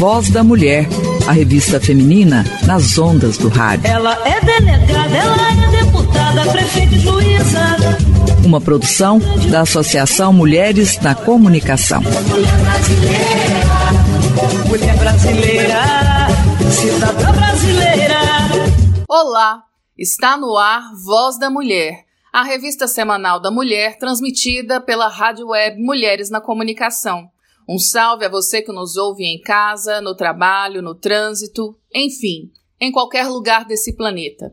Voz da Mulher, a revista feminina nas ondas do rádio. Ela é delegada, ela é deputada, prefeita e juíza. Uma produção da Associação Mulheres na Comunicação. Mulher brasileira, mulher brasileira, cidadã brasileira. Olá, está no ar Voz da Mulher, a revista semanal da mulher transmitida pela rádio web Mulheres na Comunicação. Um salve a você que nos ouve em casa, no trabalho, no trânsito, enfim, em qualquer lugar desse planeta.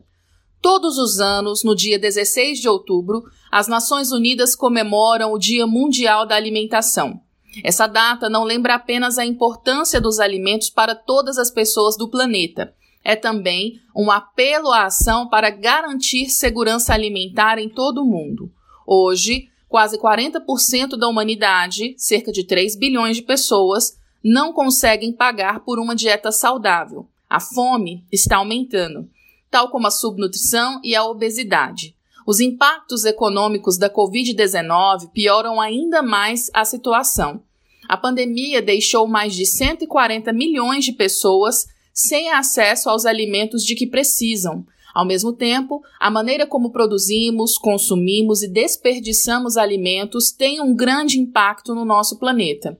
Todos os anos, no dia 16 de outubro, as Nações Unidas comemoram o Dia Mundial da Alimentação. Essa data não lembra apenas a importância dos alimentos para todas as pessoas do planeta. É também um apelo à ação para garantir segurança alimentar em todo o mundo. Hoje, quase 40% da humanidade, cerca de 3 bilhões de pessoas, não conseguem pagar por uma dieta saudável. A fome está aumentando, tal como a subnutrição e a obesidade. Os impactos econômicos da Covid-19 pioram ainda mais a situação. A pandemia deixou mais de 140 milhões de pessoas sem acesso aos alimentos de que precisam, ao mesmo tempo, a maneira como produzimos, consumimos e desperdiçamos alimentos tem um grande impacto no nosso planeta.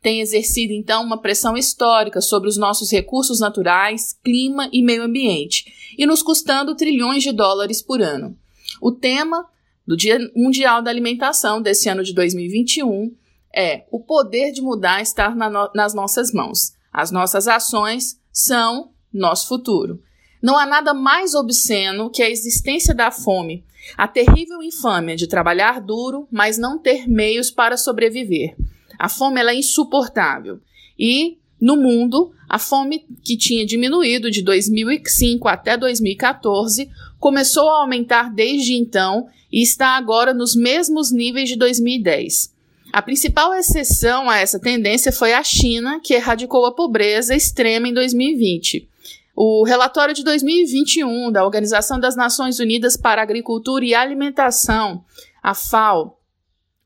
Tem exercido, então, uma pressão histórica sobre os nossos recursos naturais, clima e meio ambiente, e nos custando trilhões de dólares por ano. O tema do Dia Mundial da Alimentação desse ano de 2021 é o poder de mudar estar na no nas nossas mãos. As nossas ações são nosso futuro. Não há nada mais obsceno que a existência da fome, a terrível infâmia de trabalhar duro, mas não ter meios para sobreviver. A fome é insuportável. E, no mundo, a fome que tinha diminuído de 2005 até 2014 começou a aumentar desde então e está agora nos mesmos níveis de 2010. A principal exceção a essa tendência foi a China, que erradicou a pobreza extrema em 2020. O relatório de 2021 da Organização das Nações Unidas para Agricultura e Alimentação, a FAO,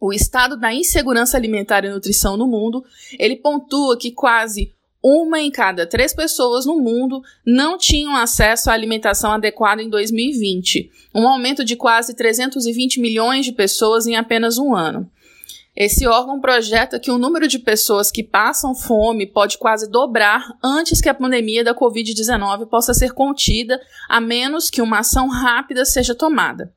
o estado da insegurança alimentar e nutrição no mundo, ele pontua que quase uma em cada três pessoas no mundo não tinham acesso à alimentação adequada em 2020, um aumento de quase 320 milhões de pessoas em apenas um ano. Esse órgão projeta que o número de pessoas que passam fome pode quase dobrar antes que a pandemia da Covid-19 possa ser contida, a menos que uma ação rápida seja tomada.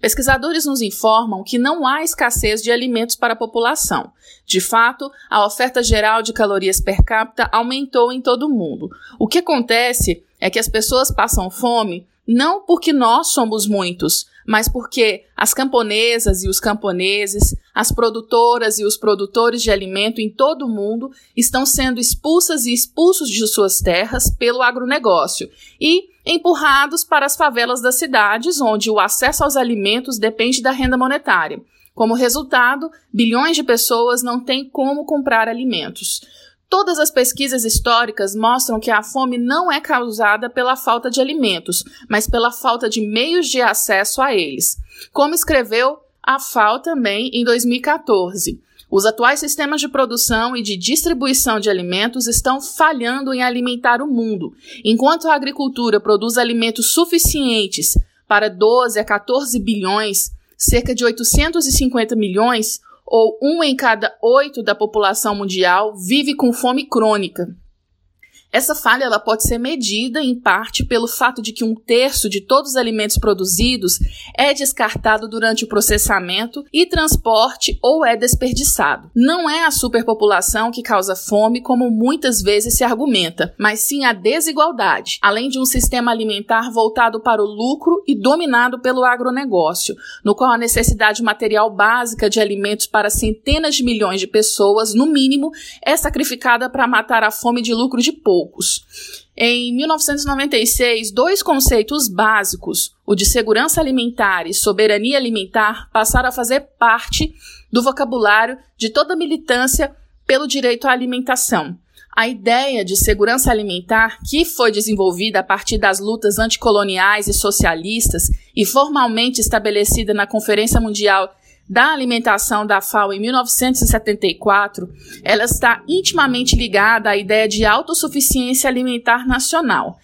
Pesquisadores nos informam que não há escassez de alimentos para a população. De fato, a oferta geral de calorias per capita aumentou em todo o mundo. O que acontece é que as pessoas passam fome não porque nós somos muitos, mas porque as camponesas e os camponeses, as produtoras e os produtores de alimento em todo o mundo estão sendo expulsas e expulsos de suas terras pelo agronegócio e empurrados para as favelas das cidades, onde o acesso aos alimentos depende da renda monetária. Como resultado, bilhões de pessoas não têm como comprar alimentos. Todas as pesquisas históricas mostram que a fome não é causada pela falta de alimentos, mas pela falta de meios de acesso a eles. Como escreveu a FAO também em 2014. Os atuais sistemas de produção e de distribuição de alimentos estão falhando em alimentar o mundo. Enquanto a agricultura produz alimentos suficientes para 12 a 14 bilhões, cerca de 850 milhões, ou um em cada oito da população mundial vive com fome crônica. Essa falha ela pode ser medida, em parte, pelo fato de que um terço de todos os alimentos produzidos é descartado durante o processamento e transporte ou é desperdiçado. Não é a superpopulação que causa fome, como muitas vezes se argumenta, mas sim a desigualdade, além de um sistema alimentar voltado para o lucro e dominado pelo agronegócio, no qual a necessidade material básica de alimentos para centenas de milhões de pessoas, no mínimo, é sacrificada para matar a fome de lucro de pouco poucos. Em 1996, dois conceitos básicos, o de segurança alimentar e soberania alimentar, passaram a fazer parte do vocabulário de toda militância pelo direito à alimentação. A ideia de segurança alimentar, que foi desenvolvida a partir das lutas anticoloniais e socialistas e formalmente estabelecida na Conferência Mundial da alimentação da FAO em 1974, ela está intimamente ligada à ideia de autossuficiência alimentar nacional.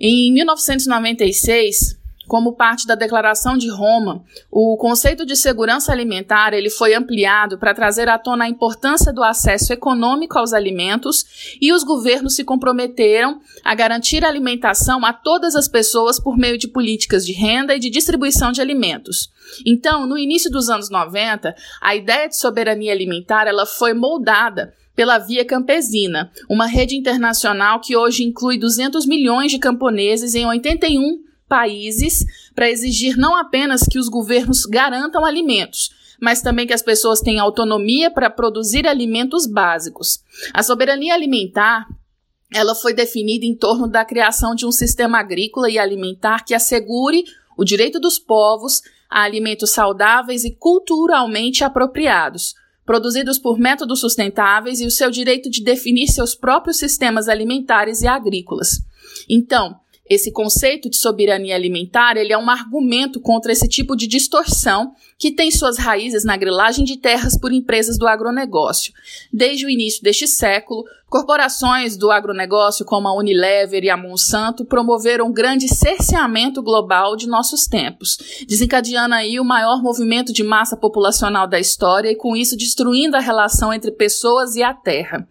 Em 1996, como parte da Declaração de Roma, o conceito de segurança alimentar ele foi ampliado para trazer à tona a importância do acesso econômico aos alimentos e os governos se comprometeram a garantir a alimentação a todas as pessoas por meio de políticas de renda e de distribuição de alimentos. Então, no início dos anos 90, a ideia de soberania alimentar ela foi moldada pela Via Campesina, uma rede internacional que hoje inclui 200 milhões de camponeses em 81 países para exigir não apenas que os governos garantam alimentos, mas também que as pessoas tenham autonomia para produzir alimentos básicos. A soberania alimentar ela foi definida em torno da criação de um sistema agrícola e alimentar que assegure o direito dos povos a alimentos saudáveis e culturalmente apropriados, produzidos por métodos sustentáveis e o seu direito de definir seus próprios sistemas alimentares e agrícolas. Então, esse conceito de soberania alimentar ele é um argumento contra esse tipo de distorção que tem suas raízes na grilagem de terras por empresas do agronegócio. Desde o início deste século, corporações do agronegócio como a Unilever e a Monsanto promoveram um grande cerceamento global de nossos tempos, desencadeando aí o maior movimento de massa populacional da história e com isso destruindo a relação entre pessoas e a terra.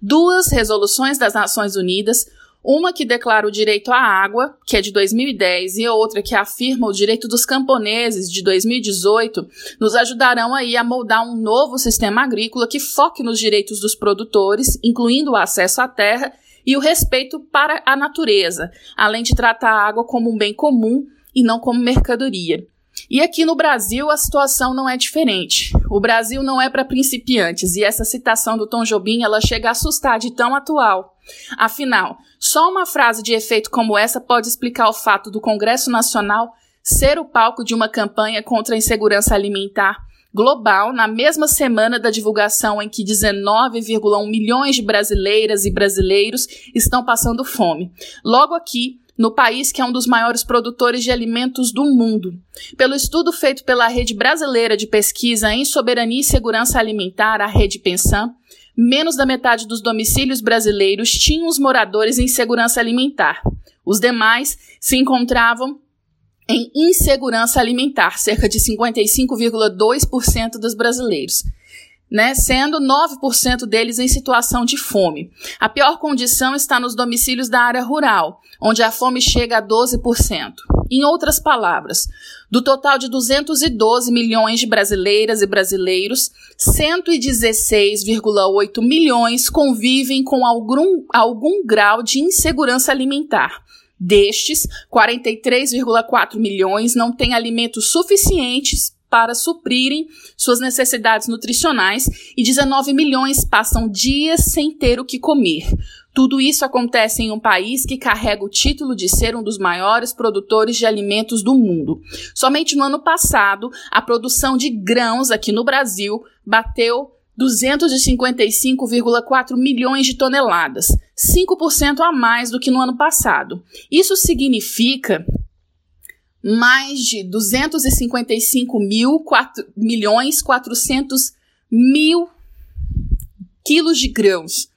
Duas resoluções das Nações Unidas uma que declara o direito à água, que é de 2010, e outra que afirma o direito dos camponeses, de 2018, nos ajudarão aí a moldar um novo sistema agrícola que foque nos direitos dos produtores, incluindo o acesso à terra e o respeito para a natureza, além de tratar a água como um bem comum e não como mercadoria. E aqui no Brasil a situação não é diferente. O Brasil não é para principiantes e essa citação do Tom Jobim ela chega a assustar de tão atual. Afinal, só uma frase de efeito como essa pode explicar o fato do Congresso Nacional ser o palco de uma campanha contra a insegurança alimentar global na mesma semana da divulgação em que 19,1 milhões de brasileiras e brasileiros estão passando fome. Logo aqui, no país que é um dos maiores produtores de alimentos do mundo. Pelo estudo feito pela Rede Brasileira de Pesquisa em Soberania e Segurança Alimentar, a Rede Pensam, menos da metade dos domicílios brasileiros tinham os moradores em segurança alimentar. Os demais se encontravam em insegurança alimentar, cerca de 55,2% dos brasileiros né, sendo 9% deles em situação de fome. A pior condição está nos domicílios da área rural, onde a fome chega a 12%. Em outras palavras, do total de 212 milhões de brasileiras e brasileiros, 116,8 milhões convivem com algum, algum grau de insegurança alimentar. Destes, 43,4 milhões não têm alimentos suficientes para suprirem suas necessidades nutricionais e 19 milhões passam dias sem ter o que comer. Tudo isso acontece em um país que carrega o título de ser um dos maiores produtores de alimentos do mundo. Somente no ano passado, a produção de grãos aqui no Brasil bateu 255,4 milhões de toneladas, 5% a mais do que no ano passado. Isso significa mais de 255 mil, 4, milhões 400 mil quilos de grãos.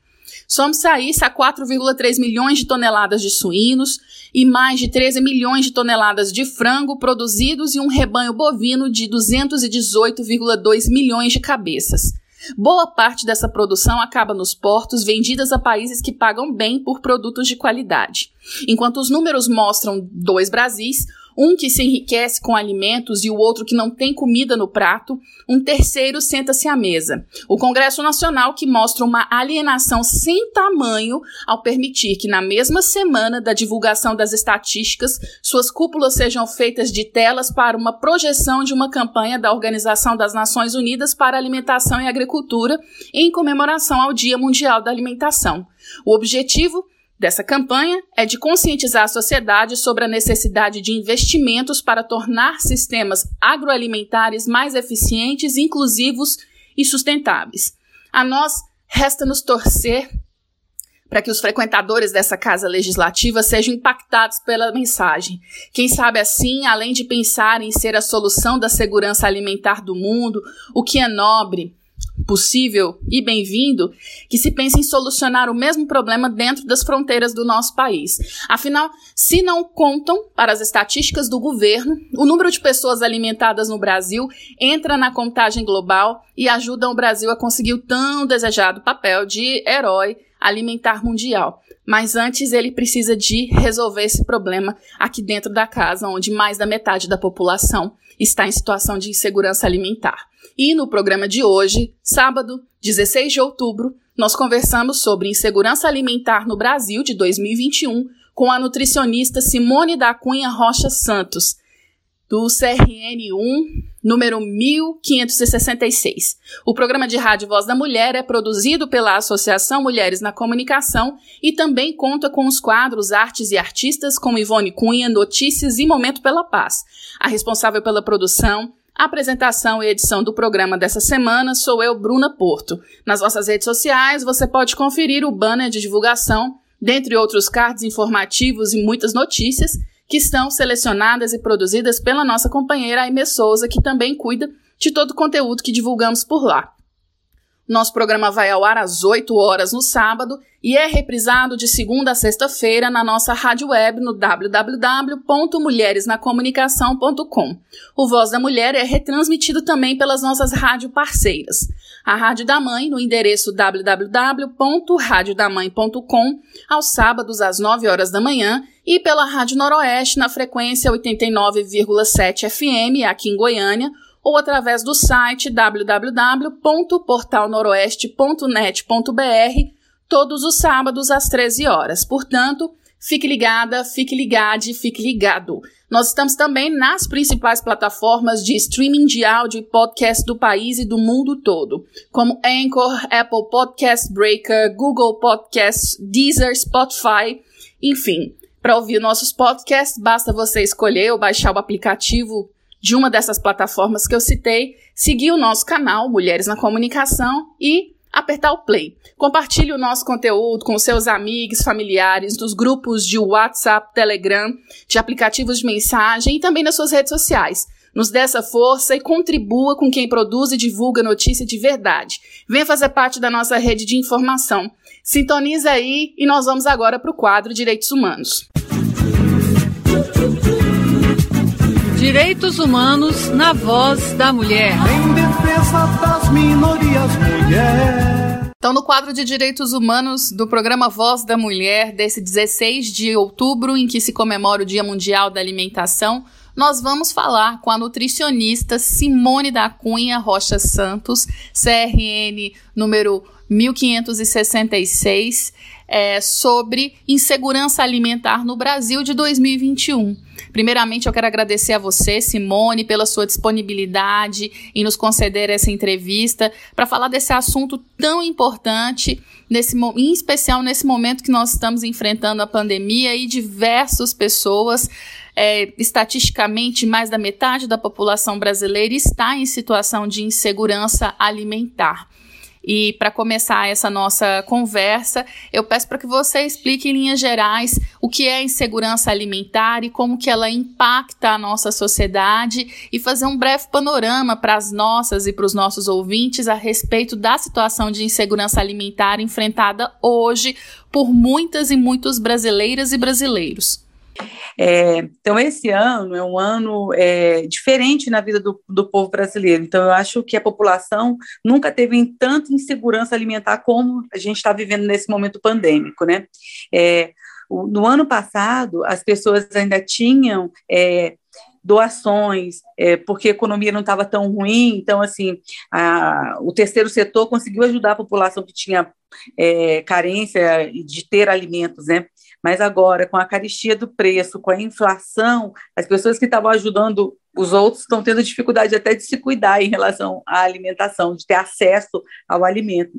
Somos a isso a 4,3 milhões de toneladas de suínos e mais de 13 milhões de toneladas de frango produzidos e um rebanho bovino de 218,2 milhões de cabeças. Boa parte dessa produção acaba nos portos, vendidas a países que pagam bem por produtos de qualidade. Enquanto os números mostram dois Brasis, um que se enriquece com alimentos e o outro que não tem comida no prato, um terceiro senta-se à mesa. O Congresso Nacional que mostra uma alienação sem tamanho ao permitir que na mesma semana da divulgação das estatísticas, suas cúpulas sejam feitas de telas para uma projeção de uma campanha da Organização das Nações Unidas para Alimentação e Agricultura em comemoração ao Dia Mundial da Alimentação. O objetivo dessa campanha é de conscientizar a sociedade sobre a necessidade de investimentos para tornar sistemas agroalimentares mais eficientes, inclusivos e sustentáveis. A nós resta nos torcer para que os frequentadores dessa casa legislativa sejam impactados pela mensagem. Quem sabe assim, além de pensar em ser a solução da segurança alimentar do mundo, o que é nobre, possível e bem-vindo que se pense em solucionar o mesmo problema dentro das fronteiras do nosso país. Afinal, se não contam para as estatísticas do governo, o número de pessoas alimentadas no Brasil entra na contagem global e ajuda o Brasil a conseguir o tão desejado papel de herói alimentar mundial. Mas antes ele precisa de resolver esse problema aqui dentro da casa, onde mais da metade da população está em situação de insegurança alimentar. E no programa de hoje, sábado, 16 de outubro, nós conversamos sobre insegurança alimentar no Brasil de 2021 com a nutricionista Simone da Cunha Rocha Santos, do CRN1, número 1566. O programa de rádio Voz da Mulher é produzido pela Associação Mulheres na Comunicação e também conta com os quadros Artes e Artistas, como Ivone Cunha, Notícias e Momento pela Paz. A responsável pela produção a apresentação e edição do programa dessa semana sou eu, Bruna Porto. Nas nossas redes sociais você pode conferir o banner de divulgação, dentre outros cards informativos e muitas notícias que estão selecionadas e produzidas pela nossa companheira Aime Souza, que também cuida de todo o conteúdo que divulgamos por lá. Nosso programa vai ao ar às 8 horas no sábado e é reprisado de segunda a sexta-feira na nossa rádio web no www.mulheresnacomunicação.com. O Voz da Mulher é retransmitido também pelas nossas rádio parceiras. A Rádio da Mãe no endereço www.radiodamãe.com aos sábados às 9 horas da manhã e pela Rádio Noroeste na frequência 89,7 FM aqui em Goiânia ou através do site www.portalnoroeste.net.br todos os sábados às 13 horas. Portanto, fique ligada, fique ligado, fique ligado. Nós estamos também nas principais plataformas de streaming de áudio e podcast do país e do mundo todo, como Anchor, Apple Podcast Breaker, Google Podcasts, Deezer, Spotify, enfim. Para ouvir nossos podcasts, basta você escolher ou baixar o aplicativo de uma dessas plataformas que eu citei, seguir o nosso canal Mulheres na Comunicação e apertar o play. Compartilhe o nosso conteúdo com seus amigos, familiares, nos grupos de WhatsApp, Telegram, de aplicativos de mensagem e também nas suas redes sociais. Nos dê essa força e contribua com quem produz e divulga notícia de verdade. Venha fazer parte da nossa rede de informação. Sintoniza aí e nós vamos agora para o quadro Direitos Humanos. Direitos Humanos na voz da mulher. Em defesa das minorias, mulher. Então, no quadro de Direitos Humanos do programa Voz da Mulher, desse 16 de outubro, em que se comemora o Dia Mundial da Alimentação, nós vamos falar com a nutricionista Simone da Cunha Rocha Santos, CRN número 1566, é, sobre insegurança alimentar no Brasil de 2021. Primeiramente, eu quero agradecer a você, Simone, pela sua disponibilidade em nos conceder essa entrevista para falar desse assunto tão importante, nesse, em especial nesse momento que nós estamos enfrentando a pandemia e diversas pessoas. É, estatisticamente, mais da metade da população brasileira está em situação de insegurança alimentar. E para começar essa nossa conversa, eu peço para que você explique em linhas gerais o que é insegurança alimentar e como que ela impacta a nossa sociedade e fazer um breve panorama para as nossas e para os nossos ouvintes a respeito da situação de insegurança alimentar enfrentada hoje por muitas e muitos brasileiras e brasileiros. É, então, esse ano é um ano é, diferente na vida do, do povo brasileiro. Então, eu acho que a população nunca teve tanta insegurança alimentar como a gente está vivendo nesse momento pandêmico, né? É, no ano passado, as pessoas ainda tinham é, doações, é, porque a economia não estava tão ruim, então, assim, a, o terceiro setor conseguiu ajudar a população que tinha é, carência de ter alimentos, né? Mas agora, com a caristia do preço, com a inflação, as pessoas que estavam ajudando os outros estão tendo dificuldade até de se cuidar em relação à alimentação, de ter acesso ao alimento.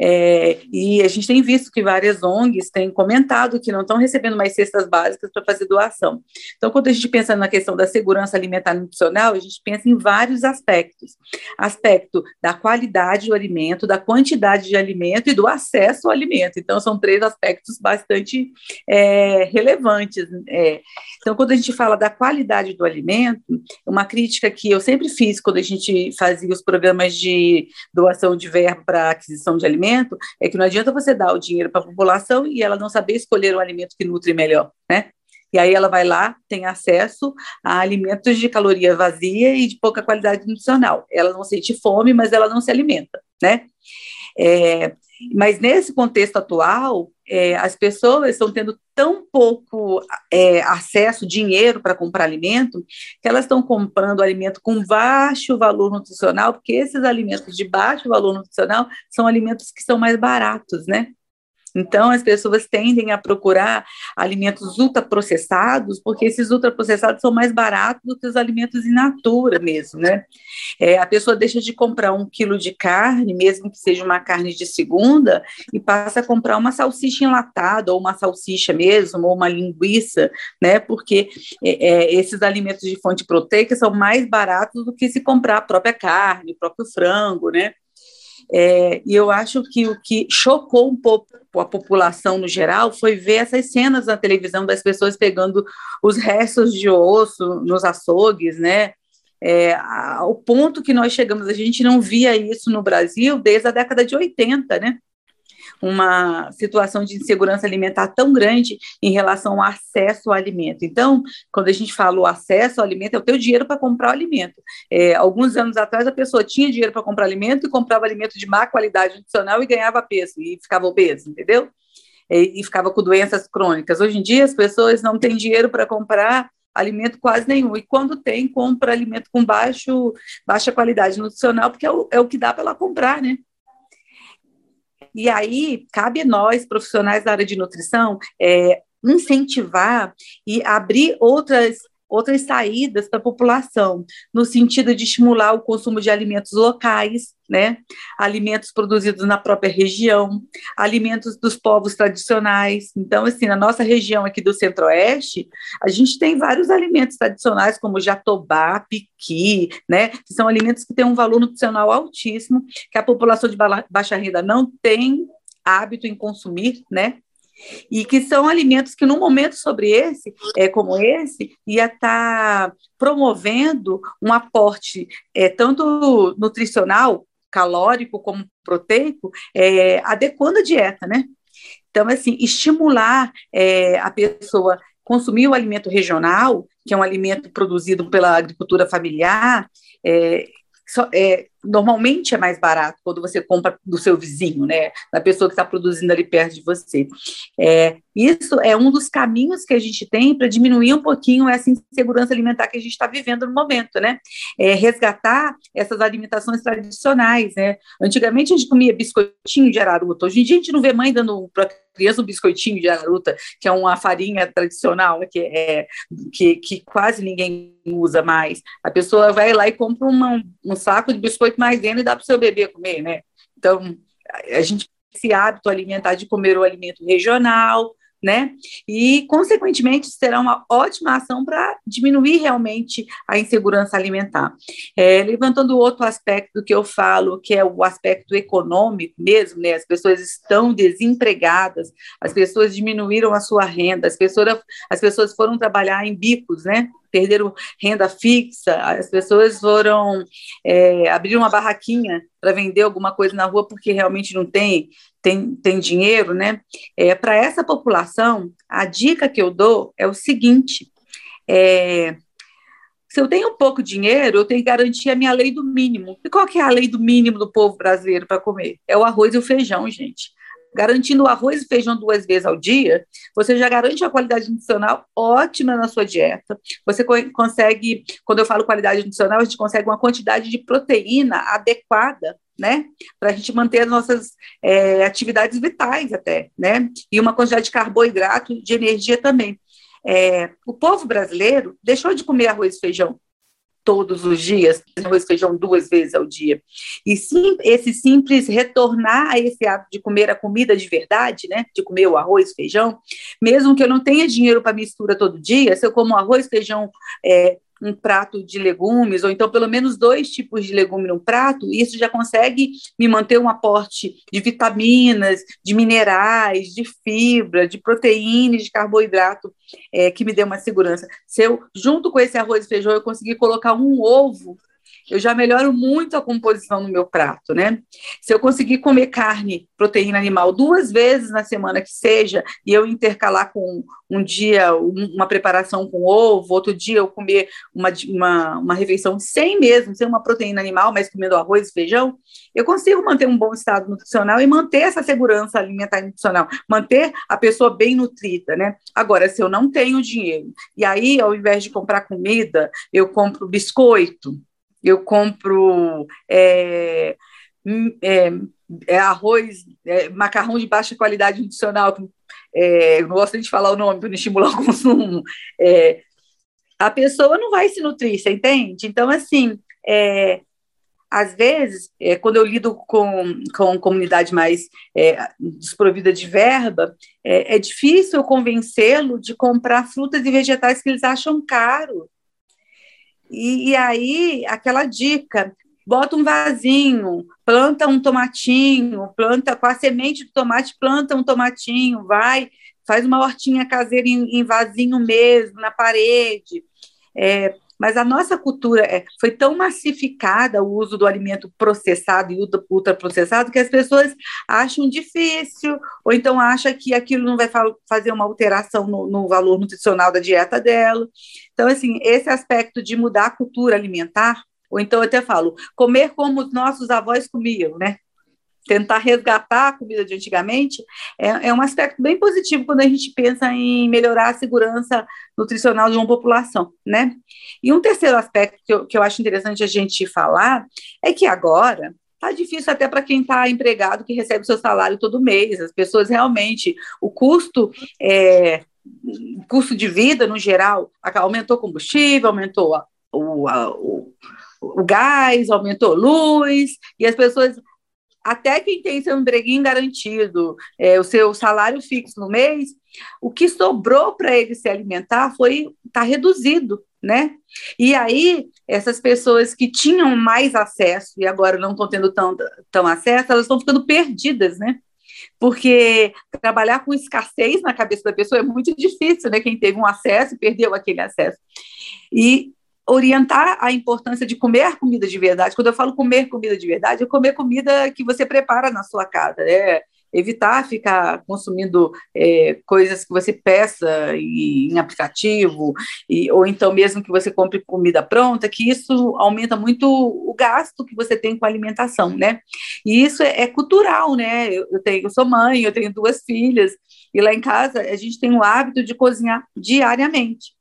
É, e a gente tem visto que várias ONGs têm comentado que não estão recebendo mais cestas básicas para fazer doação. Então, quando a gente pensa na questão da segurança alimentar nutricional, a gente pensa em vários aspectos: aspecto da qualidade do alimento, da quantidade de alimento e do acesso ao alimento. Então, são três aspectos bastante é, relevantes. É. Então, quando a gente fala da qualidade do alimento, uma crítica que eu sempre fiz quando a gente fazia os programas de doação de verbo para aquisição de alimento é que não adianta você dar o dinheiro para a população e ela não saber escolher um alimento que nutre melhor, né? E aí ela vai lá, tem acesso a alimentos de caloria vazia e de pouca qualidade nutricional. Ela não sente fome, mas ela não se alimenta, né? É, mas nesse contexto atual, é, as pessoas estão tendo tão pouco é, acesso, dinheiro para comprar alimento, que elas estão comprando alimento com baixo valor nutricional, porque esses alimentos de baixo valor nutricional são alimentos que são mais baratos, né? Então, as pessoas tendem a procurar alimentos ultraprocessados, porque esses ultraprocessados são mais baratos do que os alimentos in natura mesmo, né? É, a pessoa deixa de comprar um quilo de carne, mesmo que seja uma carne de segunda, e passa a comprar uma salsicha enlatada, ou uma salsicha mesmo, ou uma linguiça, né? Porque é, é, esses alimentos de fonte proteica são mais baratos do que se comprar a própria carne, o próprio frango, né? É, e eu acho que o que chocou um pouco a população no geral foi ver essas cenas na televisão das pessoas pegando os restos de osso nos açougues, né? É, ao ponto que nós chegamos, a gente não via isso no Brasil desde a década de 80, né? Uma situação de insegurança alimentar tão grande em relação ao acesso ao alimento. Então, quando a gente fala o acesso ao alimento, é o teu dinheiro para comprar o alimento. É, alguns anos atrás, a pessoa tinha dinheiro para comprar alimento e comprava alimento de má qualidade nutricional e ganhava peso, e ficava obeso, entendeu? E, e ficava com doenças crônicas. Hoje em dia, as pessoas não têm dinheiro para comprar alimento quase nenhum. E quando tem, compra alimento com baixo, baixa qualidade nutricional, porque é o, é o que dá para ela comprar, né? E aí, cabe nós, profissionais da área de nutrição, é, incentivar e abrir outras outras saídas para a população, no sentido de estimular o consumo de alimentos locais, né? alimentos produzidos na própria região, alimentos dos povos tradicionais. Então, assim, na nossa região aqui do Centro-Oeste, a gente tem vários alimentos tradicionais, como jatobá, piqui, né? que são alimentos que têm um valor nutricional altíssimo, que a população de baixa renda não tem hábito em consumir, né? E que são alimentos que, num momento sobre esse, é, como esse, ia estar tá promovendo um aporte é, tanto nutricional, calórico, como proteico, é, adequando a dieta, né? Então, assim, estimular é, a pessoa consumir o alimento regional, que é um alimento produzido pela agricultura familiar, é, é, normalmente é mais barato quando você compra do seu vizinho, né? Da pessoa que está produzindo ali perto de você. É, isso é um dos caminhos que a gente tem para diminuir um pouquinho essa insegurança alimentar que a gente está vivendo no momento, né? É, resgatar essas alimentações tradicionais, né? Antigamente a gente comia biscoitinho de araruta, hoje em dia a gente não vê mãe dando criança um biscoitinho de araruta, que é uma farinha tradicional, que, é, que, que quase ninguém usa mais. A pessoa vai lá e compra uma, um saco de biscoito biscoito maisena e dá para o seu bebê comer, né? Então, a gente esse hábito alimentar de comer o alimento regional, né? E, consequentemente, será uma ótima ação para diminuir realmente a insegurança alimentar. É, levantando outro aspecto que eu falo, que é o aspecto econômico mesmo, né? As pessoas estão desempregadas, as pessoas diminuíram a sua renda, as pessoas, as pessoas foram trabalhar em bicos, né? Perderam renda fixa, as pessoas foram é, abrir uma barraquinha para vender alguma coisa na rua porque realmente não tem, tem, tem dinheiro, né? É, para essa população, a dica que eu dou é o seguinte: é, se eu tenho pouco dinheiro, eu tenho que garantir a minha lei do mínimo. E qual que é a lei do mínimo do povo brasileiro para comer? É o arroz e o feijão, gente garantindo arroz e feijão duas vezes ao dia, você já garante uma qualidade nutricional ótima na sua dieta. Você consegue, quando eu falo qualidade nutricional, a gente consegue uma quantidade de proteína adequada né? Para a gente manter as nossas é, atividades vitais até, né? E uma quantidade de carboidrato, de energia também. É, o povo brasileiro deixou de comer arroz e feijão, todos os dias, arroz feijão duas vezes ao dia. E sim, esse simples retornar a esse hábito de comer a comida de verdade, né? De comer o arroz feijão, mesmo que eu não tenha dinheiro para mistura todo dia, se eu como arroz, feijão, é, um prato de legumes, ou então pelo menos dois tipos de legume num prato, isso já consegue me manter um aporte de vitaminas, de minerais, de fibra, de proteína, de carboidrato, é, que me dê uma segurança. Se eu, junto com esse arroz e feijão, eu conseguir colocar um ovo eu já melhoro muito a composição no meu prato, né? Se eu conseguir comer carne, proteína animal, duas vezes na semana que seja, e eu intercalar com um dia uma preparação com ovo, outro dia eu comer uma, uma, uma refeição sem mesmo, sem uma proteína animal, mas comendo arroz e feijão, eu consigo manter um bom estado nutricional e manter essa segurança alimentar e nutricional, manter a pessoa bem nutrida, né? Agora, se eu não tenho dinheiro, e aí, ao invés de comprar comida, eu compro biscoito, eu compro é, hum, é, é arroz, é, macarrão de baixa qualidade nutricional, é, não gosto de falar o nome para não estimular o consumo. A pessoa não vai se nutrir, você entende? Então, assim, às vezes, é, quando eu lido com, com comunidade mais é, desprovida de verba, é, é difícil convencê-lo de comprar frutas e vegetais que eles acham caro. E, e aí, aquela dica, bota um vasinho, planta um tomatinho, planta com a semente do tomate, planta um tomatinho, vai, faz uma hortinha caseira em, em vasinho mesmo, na parede. É, mas a nossa cultura é, foi tão massificada o uso do alimento processado e ultraprocessado que as pessoas acham difícil, ou então acham que aquilo não vai fa fazer uma alteração no, no valor nutricional da dieta dela. Então, assim, esse aspecto de mudar a cultura alimentar, ou então eu até falo, comer como os nossos avós comiam, né? Tentar resgatar a comida de antigamente, é, é, um aspecto bem positivo quando a gente pensa em melhorar a segurança nutricional de uma população, né? E um terceiro aspecto que eu, que eu acho interessante a gente falar é que agora tá difícil até para quem está empregado que recebe o seu salário todo mês. As pessoas realmente, o custo é, custo de vida no geral aumentou combustível, aumentou a, o, a, o, o gás, aumentou luz, e as pessoas até quem tem seu empreguinho garantido, é, o seu salário fixo no mês, o que sobrou para ele se alimentar foi tá reduzido, né? E aí essas pessoas que tinham mais acesso e agora não estão tendo tão, tão acesso, elas estão ficando perdidas, né? Porque trabalhar com escassez na cabeça da pessoa é muito difícil, né? Quem teve um acesso perdeu aquele acesso. E orientar a importância de comer comida de verdade. Quando eu falo comer comida de verdade, é comer comida que você prepara na sua casa, né? Evitar ficar consumindo é, coisas que você peça em, em aplicativo, e, ou então mesmo que você compre comida pronta, que isso aumenta muito o gasto que você tem com a alimentação, né? E isso é, é cultural, né? Eu, eu, tenho, eu sou mãe, eu tenho duas filhas, e lá em casa a gente tem o hábito de cozinhar diariamente.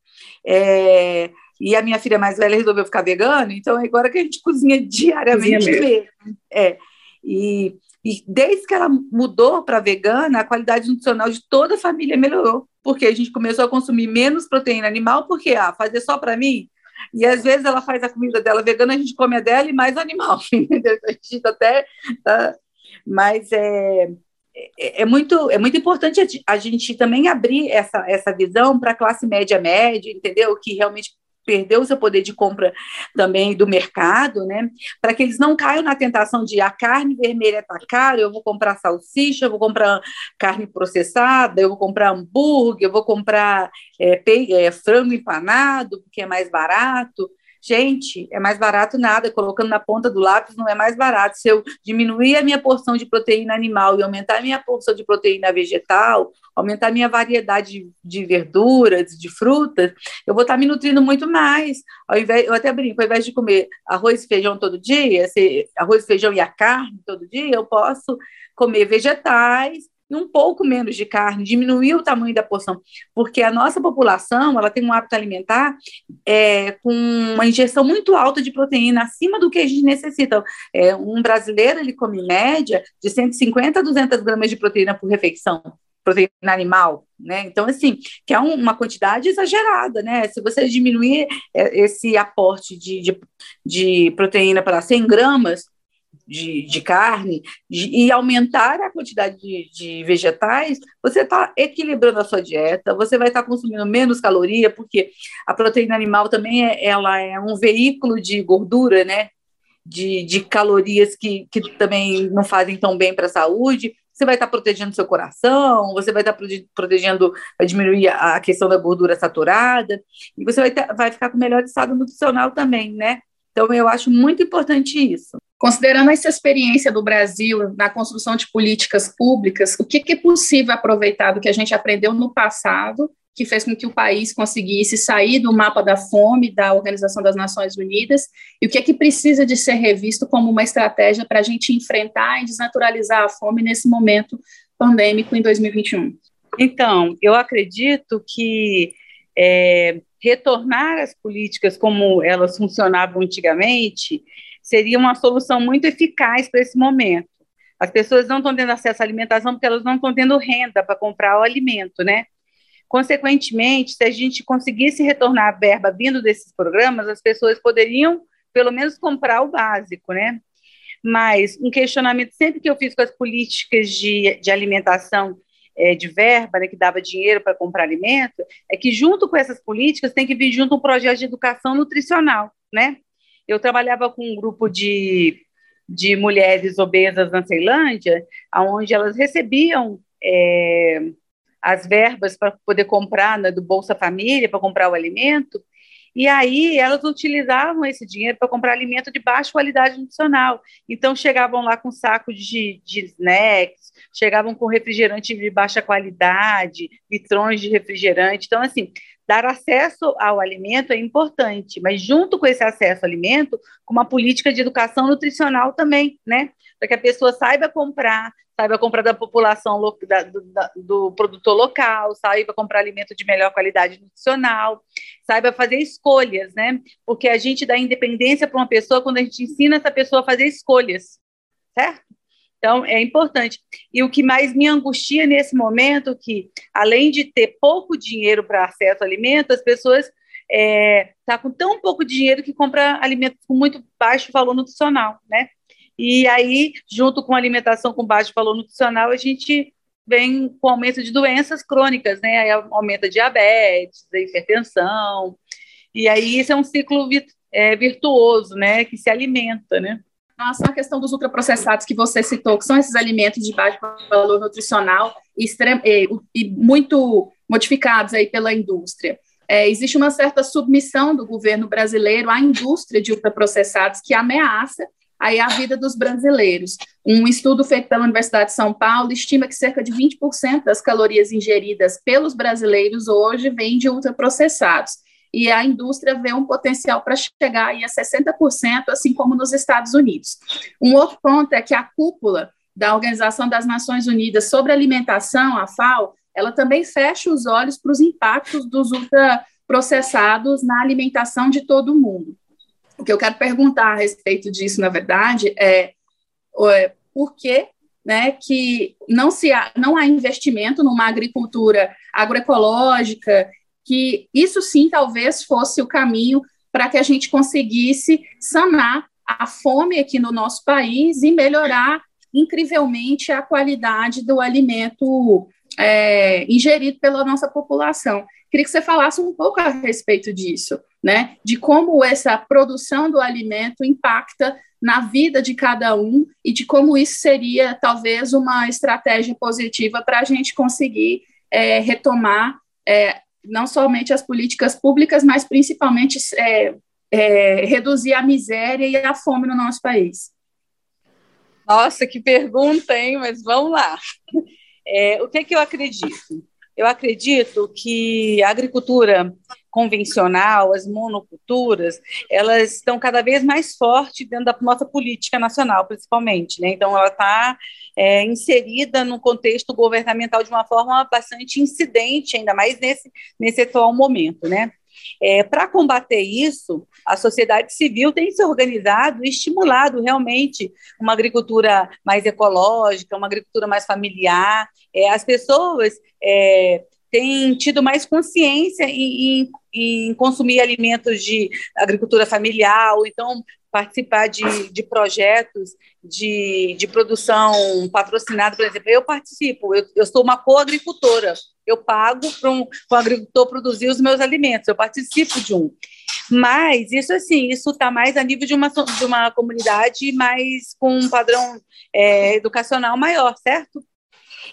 É, e a minha filha mais velha resolveu ficar vegana, então é agora que a gente cozinha diariamente cozinha mesmo. É. E, e desde que ela mudou para vegana, a qualidade nutricional de toda a família melhorou, porque a gente começou a consumir menos proteína animal, porque ah, fazer só para mim. E às vezes ela faz a comida dela vegana, a gente come a dela e mais animal. a gente até. Tá, mas é, é, é, muito, é muito importante a gente também abrir essa, essa visão para a classe média média, entendeu? Que realmente perdeu o seu poder de compra também do mercado, né? Para que eles não caiam na tentação de a carne vermelha está cara, eu vou comprar salsicha, eu vou comprar carne processada, eu vou comprar hambúrguer, eu vou comprar é, é, frango empanado, porque é mais barato. Gente, é mais barato nada, colocando na ponta do lápis não é mais barato. Se eu diminuir a minha porção de proteína animal e aumentar a minha porção de proteína vegetal, aumentar a minha variedade de, verduras, de frutas, eu vou estar me nutrindo muito mais. Ao invés, eu até brinco, ao invés de comer arroz e feijão todo dia, arroz, feijão e a carne todo dia, eu posso comer vegetais, um pouco menos de carne, diminuir o tamanho da porção, porque a nossa população ela tem um hábito alimentar é, com uma injeção muito alta de proteína, acima do que a gente necessita. É, um brasileiro ele come média de 150 a 200 gramas de proteína por refeição. proteína animal, né? Então, assim, que é um, uma quantidade exagerada, né? Se você diminuir é, esse aporte de, de, de proteína para 100 gramas de, de carne de, e aumentar a quantidade de, de vegetais, você está equilibrando a sua dieta, você vai estar tá consumindo menos caloria, porque a proteína animal também é, ela é um veículo de gordura, né? De, de calorias que, que também não fazem tão bem para a saúde você vai estar protegendo seu coração, você vai estar protegendo, vai diminuir a questão da gordura saturada, e você vai, ter, vai ficar com melhor estado nutricional também, né? Então, eu acho muito importante isso. Considerando essa experiência do Brasil na construção de políticas públicas, o que, que é possível aproveitar do que a gente aprendeu no passado que fez com que o país conseguisse sair do mapa da fome da Organização das Nações Unidas e o que é que precisa de ser revisto como uma estratégia para a gente enfrentar e desnaturalizar a fome nesse momento pandêmico em 2021? Então, eu acredito que é, retornar às políticas como elas funcionavam antigamente seria uma solução muito eficaz para esse momento. As pessoas não estão tendo acesso à alimentação porque elas não estão tendo renda para comprar o alimento, né? Consequentemente, se a gente conseguisse retornar a verba vindo desses programas, as pessoas poderiam, pelo menos, comprar o básico, né? Mas um questionamento sempre que eu fiz com as políticas de, de alimentação é, de verba, né, que dava dinheiro para comprar alimento, é que junto com essas políticas tem que vir junto um projeto de educação nutricional, né? Eu trabalhava com um grupo de, de mulheres obesas na Ceilândia, onde elas recebiam é, as verbas para poder comprar né, do Bolsa Família, para comprar o alimento, e aí elas utilizavam esse dinheiro para comprar alimento de baixa qualidade nutricional. Então chegavam lá com saco de, de snacks, chegavam com refrigerante de baixa qualidade, litrões de refrigerante. Então, assim, dar acesso ao alimento é importante, mas junto com esse acesso ao alimento, com uma política de educação nutricional também, né? Para que a pessoa saiba comprar, saiba comprar da população da, do, da, do, produtor local, saiba comprar alimento de melhor qualidade nutricional, saiba fazer escolhas, né? Porque a gente dá independência para uma pessoa quando a gente ensina essa pessoa a fazer escolhas, certo? Então, é importante. E o que mais me angustia nesse momento, que além de ter pouco dinheiro para acesso a alimentos, as pessoas é, tá com tão pouco dinheiro que compra alimentos com muito baixo valor nutricional, né? E aí, junto com alimentação com baixo valor nutricional, a gente vem com aumento de doenças crônicas, né? Aí aumenta a diabetes, a hipertensão, e aí isso é um ciclo é, virtuoso, né? Que se alimenta, né? à questão dos ultraprocessados que você citou, que são esses alimentos de baixo valor nutricional e, e muito modificados aí pela indústria. É, existe uma certa submissão do governo brasileiro à indústria de ultraprocessados que ameaça aí a vida dos brasileiros. Um estudo feito pela Universidade de São Paulo estima que cerca de 20% das calorias ingeridas pelos brasileiros hoje vêm de ultraprocessados e a indústria vê um potencial para chegar aí a 60%, assim como nos Estados Unidos. Um outro ponto é que a cúpula da Organização das Nações Unidas sobre Alimentação, a FAO, ela também fecha os olhos para os impactos dos ultraprocessados na alimentação de todo mundo. O que eu quero perguntar a respeito disso, na verdade, é, é por que né, que não, se há, não há investimento numa agricultura agroecológica que isso sim talvez fosse o caminho para que a gente conseguisse sanar a fome aqui no nosso país e melhorar incrivelmente a qualidade do alimento é, ingerido pela nossa população. Queria que você falasse um pouco a respeito disso, né? De como essa produção do alimento impacta na vida de cada um e de como isso seria talvez uma estratégia positiva para a gente conseguir é, retomar é, não somente as políticas públicas, mas principalmente é, é, reduzir a miséria e a fome no nosso país? Nossa, que pergunta, hein? Mas vamos lá. É, o que, que eu acredito? Eu acredito que a agricultura convencional, as monoculturas, elas estão cada vez mais fortes dentro da nossa política nacional, principalmente. Né? Então, ela está é, inserida no contexto governamental de uma forma bastante incidente, ainda mais nesse, nesse atual momento. Né? É, Para combater isso, a sociedade civil tem se organizado e estimulado realmente uma agricultura mais ecológica, uma agricultura mais familiar. É, as pessoas é, têm tido mais consciência em, em, em, consumir alimentos de agricultura familiar, ou então participar de, de projetos de, de produção patrocinada, por exemplo. Eu participo, eu, eu sou uma co-agricultora, eu pago para um, um agricultor produzir os meus alimentos, eu participo de um. Mas isso assim, isso está mais a nível de uma, de uma comunidade mais com um padrão é, educacional maior, certo?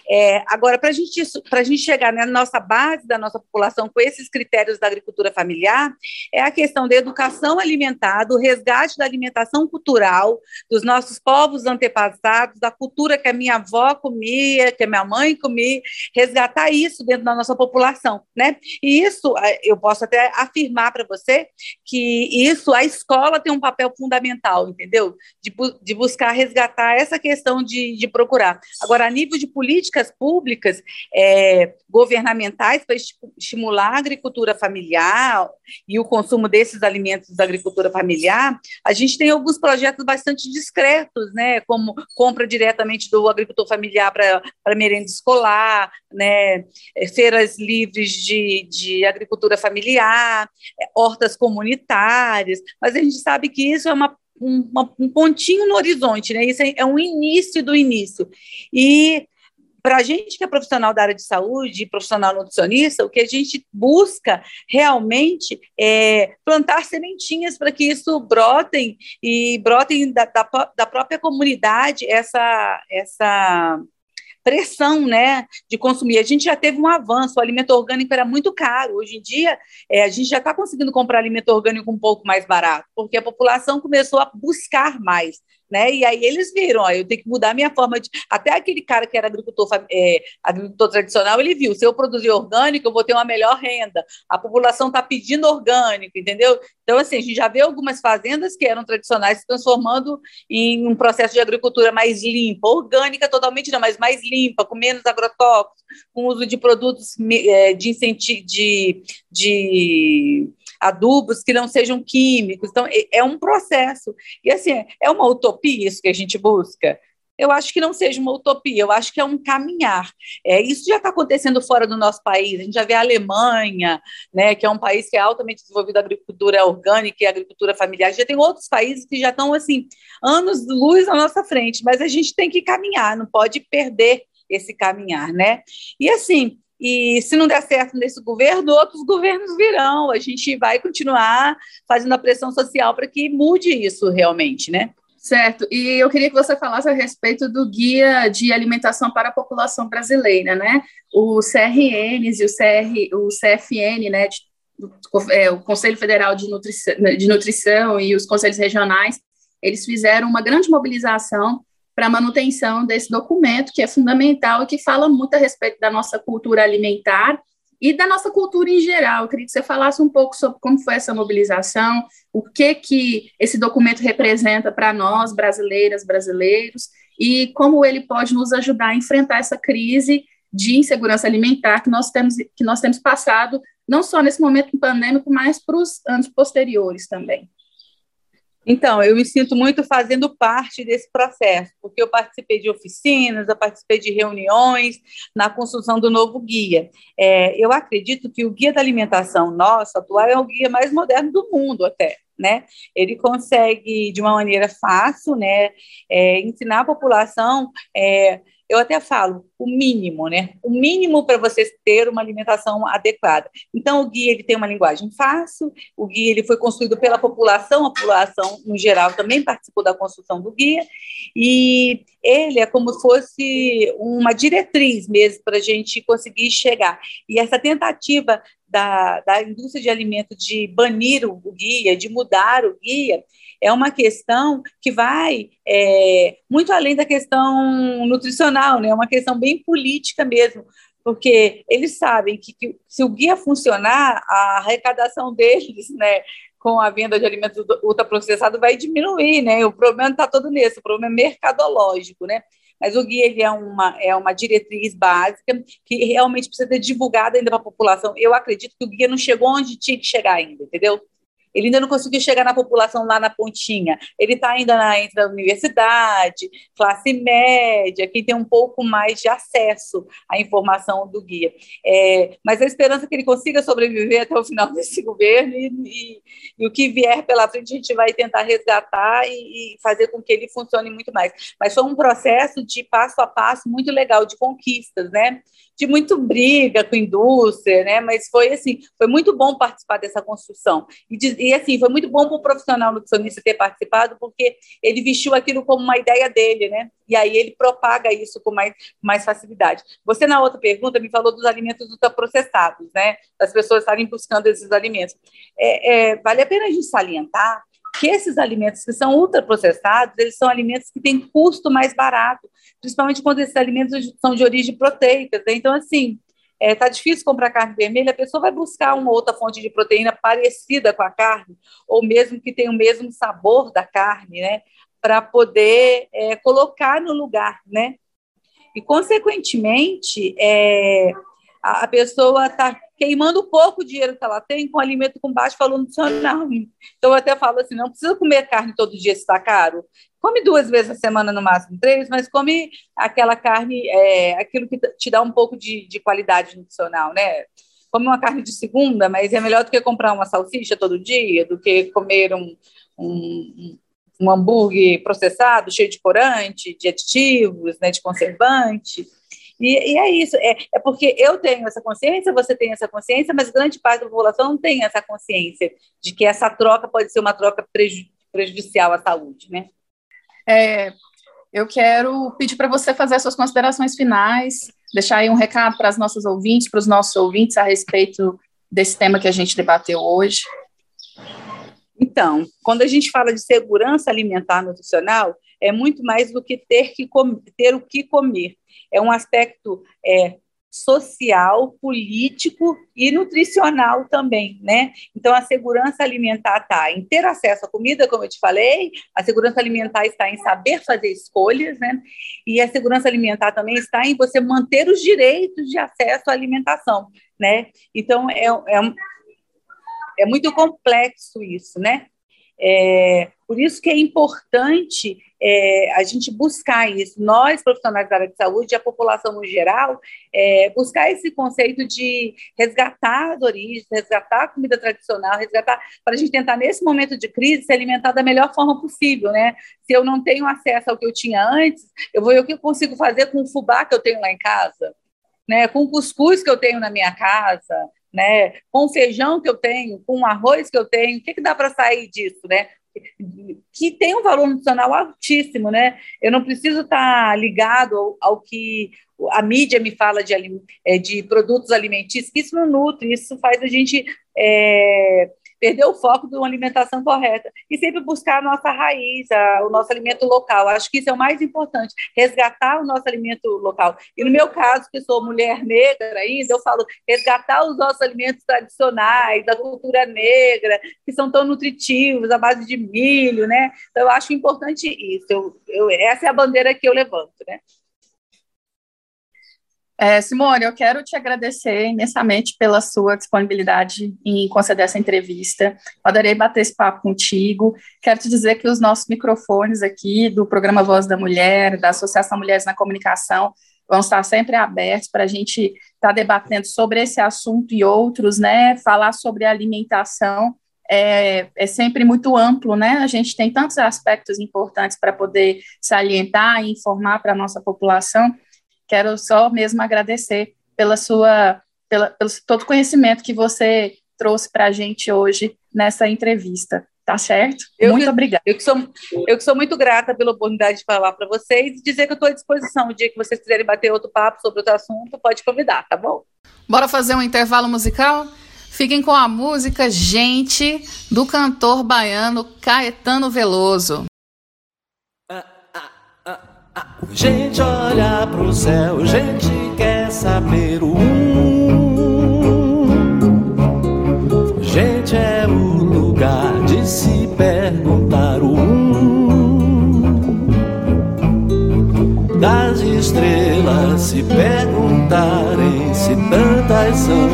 É, agora, para gente, a gente chegar na nossa base da nossa população com esses critérios da agricultura familiar, é a questão da educação alimentar, do resgate da alimentação cultural dos nossos povos antepassados, da cultura que a minha avó comia, que a minha mãe comia, resgatar isso dentro da nossa população, né? E isso, eu posso até afirmar para você que isso, a escola tem um papel fundamental, entendeu? De, de buscar resgatar essa questão de, de procurar. Agora, a nível de política, políticas públicas é, governamentais para estimular a agricultura familiar e o consumo desses alimentos da agricultura familiar, a gente tem alguns projetos bastante discretos, né, como compra diretamente do agricultor familiar para merenda escolar, né, é, feiras livres de, de agricultura familiar, é, hortas comunitárias, mas a gente sabe que isso é uma um, um, pontinho no horizonte, né? Isso é, é um início do início. E para a gente que é profissional da área de saúde, profissional nutricionista, o que a gente busca realmente é plantar sementinhas para que isso brotem e brotem da, da, da própria comunidade essa, essa pressão né, de consumir. A gente já teve um avanço, o alimento orgânico era muito caro. Hoje em dia, é, a gente já está conseguindo comprar alimento orgânico um pouco mais barato, porque a população começou a buscar mais né? E aí eles viram, ó, eu tenho que mudar a minha forma de. Até aquele cara que era agricultor, é, agricultor tradicional, ele viu: se eu produzir orgânico, eu vou ter uma melhor renda. A população está pedindo orgânico, entendeu? Então, assim, a gente já vê algumas fazendas que eram tradicionais se transformando em um processo de agricultura mais limpa, orgânica totalmente não, mas mais limpa, com menos agrotóxicos, com uso de produtos é, de incentivo de, de adubos que não sejam químicos. Então, é um processo. E, assim, é uma utopia isso que a gente busca? Eu acho que não seja uma utopia, eu acho que é um caminhar. É, isso já está acontecendo fora do nosso país. A gente já vê a Alemanha, né, que é um país que é altamente desenvolvido a agricultura orgânica e agricultura familiar. Já tem outros países que já estão assim anos de luz à nossa frente, mas a gente tem que caminhar, não pode perder esse caminhar, né? E assim, e se não der certo nesse governo, outros governos virão. A gente vai continuar fazendo a pressão social para que mude isso realmente, né? Certo. E eu queria que você falasse a respeito do guia de alimentação para a população brasileira, né? O CRNs e o, CR, o CFN, né? De, é, o Conselho Federal de Nutrição, de Nutrição e os conselhos regionais, eles fizeram uma grande mobilização para a manutenção desse documento, que é fundamental e que fala muito a respeito da nossa cultura alimentar e da nossa cultura em geral. Eu queria que você falasse um pouco sobre como foi essa mobilização, o que que esse documento representa para nós, brasileiras, brasileiros, e como ele pode nos ajudar a enfrentar essa crise de insegurança alimentar que nós temos, que nós temos passado, não só nesse momento pandêmico, mas para os anos posteriores também. Então, eu me sinto muito fazendo parte desse processo, porque eu participei de oficinas, eu participei de reuniões na construção do novo guia. É, eu acredito que o guia da alimentação nosso atual é o guia mais moderno do mundo, até. Né? Ele consegue, de uma maneira fácil, né, é, ensinar a população é, eu até falo o mínimo, né? O mínimo para você ter uma alimentação adequada. Então, o guia ele tem uma linguagem fácil, o guia ele foi construído pela população, a população no geral também participou da construção do guia, e ele é como se fosse uma diretriz mesmo para a gente conseguir chegar. E essa tentativa da, da indústria de alimentos de banir o guia, de mudar o guia, é uma questão que vai é, muito além da questão nutricional, né? é uma questão bem política mesmo, porque eles sabem que, que se o guia funcionar, a arrecadação deles, né, com a venda de alimentos ultraprocessados vai diminuir, né? O problema está todo nesse, o problema é mercadológico, né? mas o guia ele é uma, é uma diretriz básica que realmente precisa ser divulgada ainda para a população. Eu acredito que o guia não chegou onde tinha que chegar ainda, entendeu? Ele ainda não conseguiu chegar na população lá na pontinha. Ele está ainda na, entre a universidade, classe média, quem tem um pouco mais de acesso à informação do guia. É, mas a esperança é que ele consiga sobreviver até o final desse governo e, e, e, o que vier pela frente a gente vai tentar resgatar e, e fazer com que ele funcione muito mais. Mas foi um processo de passo a passo muito legal, de conquistas, né? De muito briga com a indústria, né? Mas foi assim, foi muito bom participar dessa construção. E, e assim, foi muito bom para o profissional nutricionista ter participado, porque ele vestiu aquilo como uma ideia dele, né? E aí ele propaga isso com mais, mais facilidade. Você, na outra pergunta, me falou dos alimentos ultraprocessados, né? Das pessoas estarem buscando esses alimentos. É, é, vale a pena a gente salientar que esses alimentos que são ultraprocessados, eles são alimentos que têm custo mais barato, principalmente quando esses alimentos são de origem proteica. Né? Então, assim, é, tá difícil comprar carne vermelha, a pessoa vai buscar uma outra fonte de proteína parecida com a carne, ou mesmo que tenha o mesmo sabor da carne, né? Para poder é, colocar no lugar, né? E, consequentemente, é, a, pessoa está queimando pouco dinheiro que ela tem com alimento com baixo valor nutricional. Então, eu até falo assim: não precisa comer carne todo dia se está caro. Come duas vezes a semana, no máximo três, mas come aquela carne, é, aquilo que te dá um pouco de, de qualidade nutricional, né? Come uma carne de segunda, mas é melhor do que comprar uma salsicha todo dia, do que comer um, um, um hambúrguer processado, cheio de corante, de aditivos, né, de conservante. E, e, é isso, é, é porque eu tenho essa consciência, você tem essa consciência, mas grande parte da população não tem essa consciência de que essa troca pode ser uma troca preju prejudicial à saúde, né? É, eu quero pedir para você fazer as suas considerações finais, deixar aí um recado para as nossas ouvintes, para os nossos ouvintes a respeito desse tema que a gente debateu hoje. Então, quando a gente fala de segurança alimentar nutricional, é muito mais do que ter, que ter o que comer é um aspecto é, social, político e nutricional também, né? Então a segurança alimentar está em ter acesso à comida, como eu te falei, a segurança alimentar está em saber fazer escolhas, né? E a segurança alimentar também está em você manter os direitos de acesso à alimentação, né? Então é, é, é muito complexo isso, né? É, por isso que é importante é, a gente buscar isso, nós profissionais da área de saúde e a população no geral, é, buscar esse conceito de resgatar as origens, resgatar a comida tradicional, resgatar, para a gente tentar, nesse momento de crise, se alimentar da melhor forma possível, né? Se eu não tenho acesso ao que eu tinha antes, eu vou ver o que eu consigo fazer com o fubá que eu tenho lá em casa, né? com o cuscuz que eu tenho na minha casa, né? com o feijão que eu tenho, com o arroz que eu tenho, o que, que dá para sair disso, né? Que tem um valor nutricional altíssimo, né? Eu não preciso estar ligado ao, ao que a mídia me fala de, é, de produtos alimentícios, isso não nutre, isso faz a gente é, perder o foco de uma alimentação correta e sempre buscar a nossa raiz, a, o nosso alimento local. Acho que isso é o mais importante, resgatar o nosso alimento local. E no meu caso, que sou mulher negra ainda, eu falo resgatar os nossos alimentos tradicionais, da cultura negra, que são tão nutritivos, à base de milho, né? Então, eu acho importante isso. Eu, eu, essa é a bandeira que eu levanto, né? É, Simone, eu quero te agradecer imensamente pela sua disponibilidade em conceder essa entrevista. Adorei bater esse papo contigo. Quero te dizer que os nossos microfones aqui do programa Voz da Mulher, da Associação Mulheres na Comunicação, vão estar sempre abertos para a gente estar tá debatendo sobre esse assunto e outros, né? Falar sobre alimentação é, é, sempre muito amplo, né? A gente tem tantos aspectos importantes para poder salientar e informar para a nossa população quero só mesmo agradecer pela sua, pela, pelo todo o conhecimento que você trouxe para a gente hoje nessa entrevista. Tá certo? Eu muito que, obrigada. Eu que, sou, eu que sou muito grata pela oportunidade de falar para vocês e dizer que eu estou à disposição. O dia que vocês quiserem bater outro papo sobre outro assunto, pode convidar, tá bom? Bora fazer um intervalo musical? Fiquem com a música Gente, do cantor baiano Caetano Veloso. Gente olha pro céu, gente quer saber o um. Gente é o lugar de se perguntar o um. Das estrelas se perguntarem se tantas são.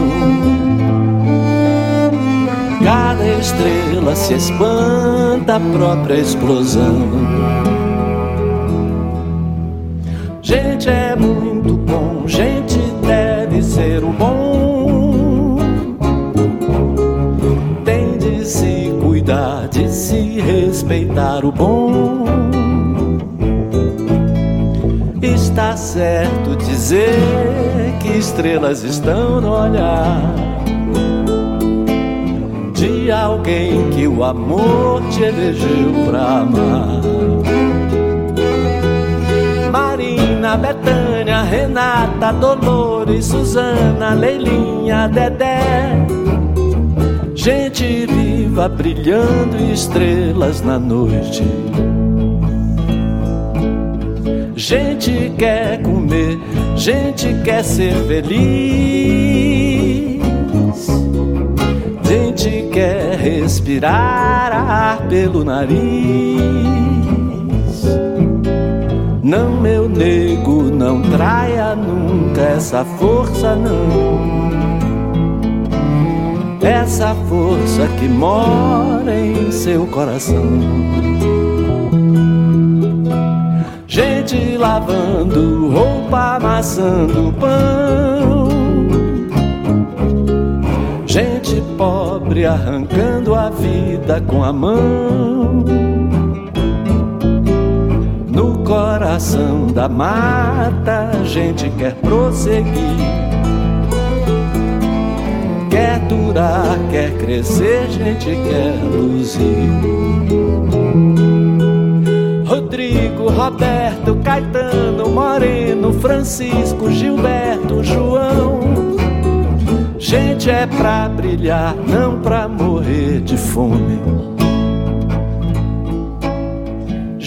Cada estrela se espanta a própria explosão. Gente é muito bom, gente deve ser o bom. Tem de se cuidar, de se respeitar o bom. Está certo dizer que estrelas estão no olhar de alguém que o amor te elegeu pra amar. Marina, Betânia, Renata, Dolores, Suzana, Leilinha, Dedé. Gente viva brilhando estrelas na noite. Gente quer comer, gente quer ser feliz. Gente quer respirar ar pelo nariz. Não, meu nego, não traia nunca essa força, não. Essa força que mora em seu coração. Gente lavando roupa, amassando pão. Gente pobre arrancando a vida com a mão. Coração da mata, a gente quer prosseguir. Quer durar, quer crescer, gente quer luzir. Rodrigo, Roberto, Caetano, Moreno, Francisco, Gilberto, João. Gente é pra brilhar, não pra morrer de fome.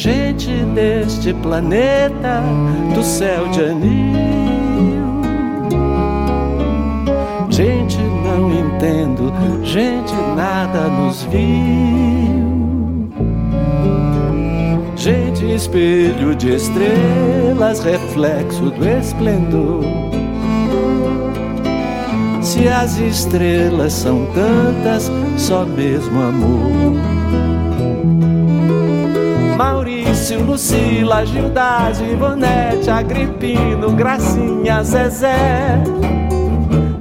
Gente deste planeta, do céu de anil. Gente não entendo, gente nada nos viu. Gente, espelho de estrelas, reflexo do esplendor. Se as estrelas são tantas, só mesmo amor. Maurício, Lucila, Gildade, Ivonete, Agripino, Gracinha, Zezé.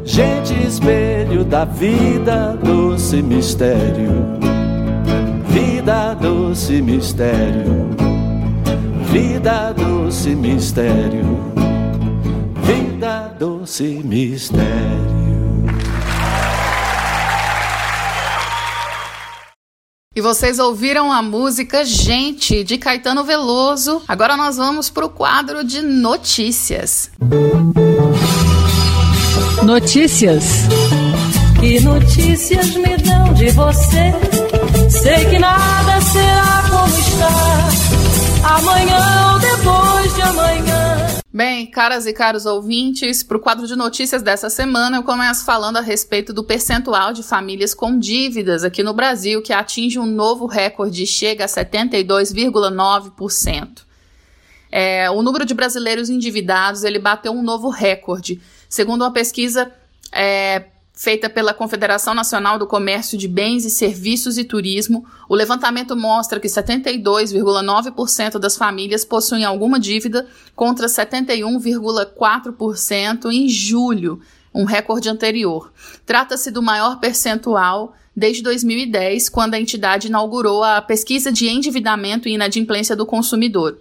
Gente, espelho da vida, doce mistério vida doce mistério, vida doce mistério, vida doce mistério. E vocês ouviram a música Gente, de Caetano Veloso. Agora nós vamos para o quadro de notícias. Notícias. Que notícias me dão de você? Sei que nada será como está amanhã ou depois de amanhã. Bem, caras e caros ouvintes, para o quadro de notícias dessa semana, eu começo falando a respeito do percentual de famílias com dívidas aqui no Brasil, que atinge um novo recorde e chega a 72,9%. É, o número de brasileiros endividados ele bateu um novo recorde. Segundo uma pesquisa é, feita pela Confederação Nacional do Comércio de Bens e Serviços e Turismo, o levantamento mostra que 72,9% das famílias possuem alguma dívida, contra 71,4% em julho, um recorde anterior. Trata-se do maior percentual desde 2010, quando a entidade inaugurou a pesquisa de endividamento e inadimplência do consumidor.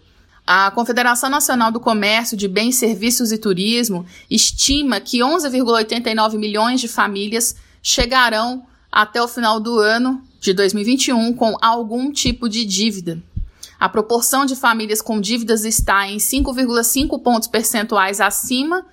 A Confederação Nacional do Comércio de Bens, Serviços e Turismo estima que 11,89 milhões de famílias chegarão até o final do ano de 2021 com algum tipo de dívida. A proporção de famílias com dívidas está em 5,5 pontos percentuais acima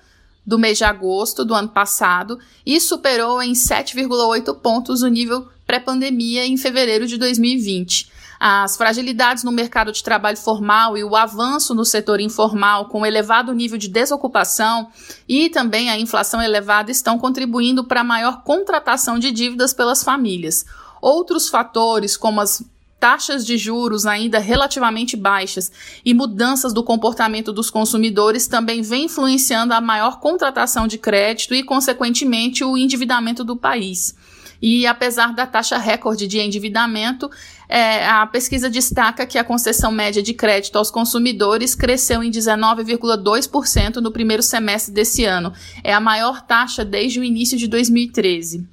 do mês de agosto do ano passado e superou em 7,8 pontos o nível pré-pandemia em fevereiro de 2020. As fragilidades no mercado de trabalho formal e o avanço no setor informal, com elevado nível de desocupação e também a inflação elevada, estão contribuindo para a maior contratação de dívidas pelas famílias. Outros fatores, como as taxas de juros ainda relativamente baixas e mudanças do comportamento dos consumidores também vem influenciando a maior contratação de crédito e, consequentemente, o endividamento do país. E apesar da taxa recorde de endividamento, é, a pesquisa destaca que a concessão média de crédito aos consumidores cresceu em 19,2% no primeiro semestre desse ano. É a maior taxa desde o início de 2013.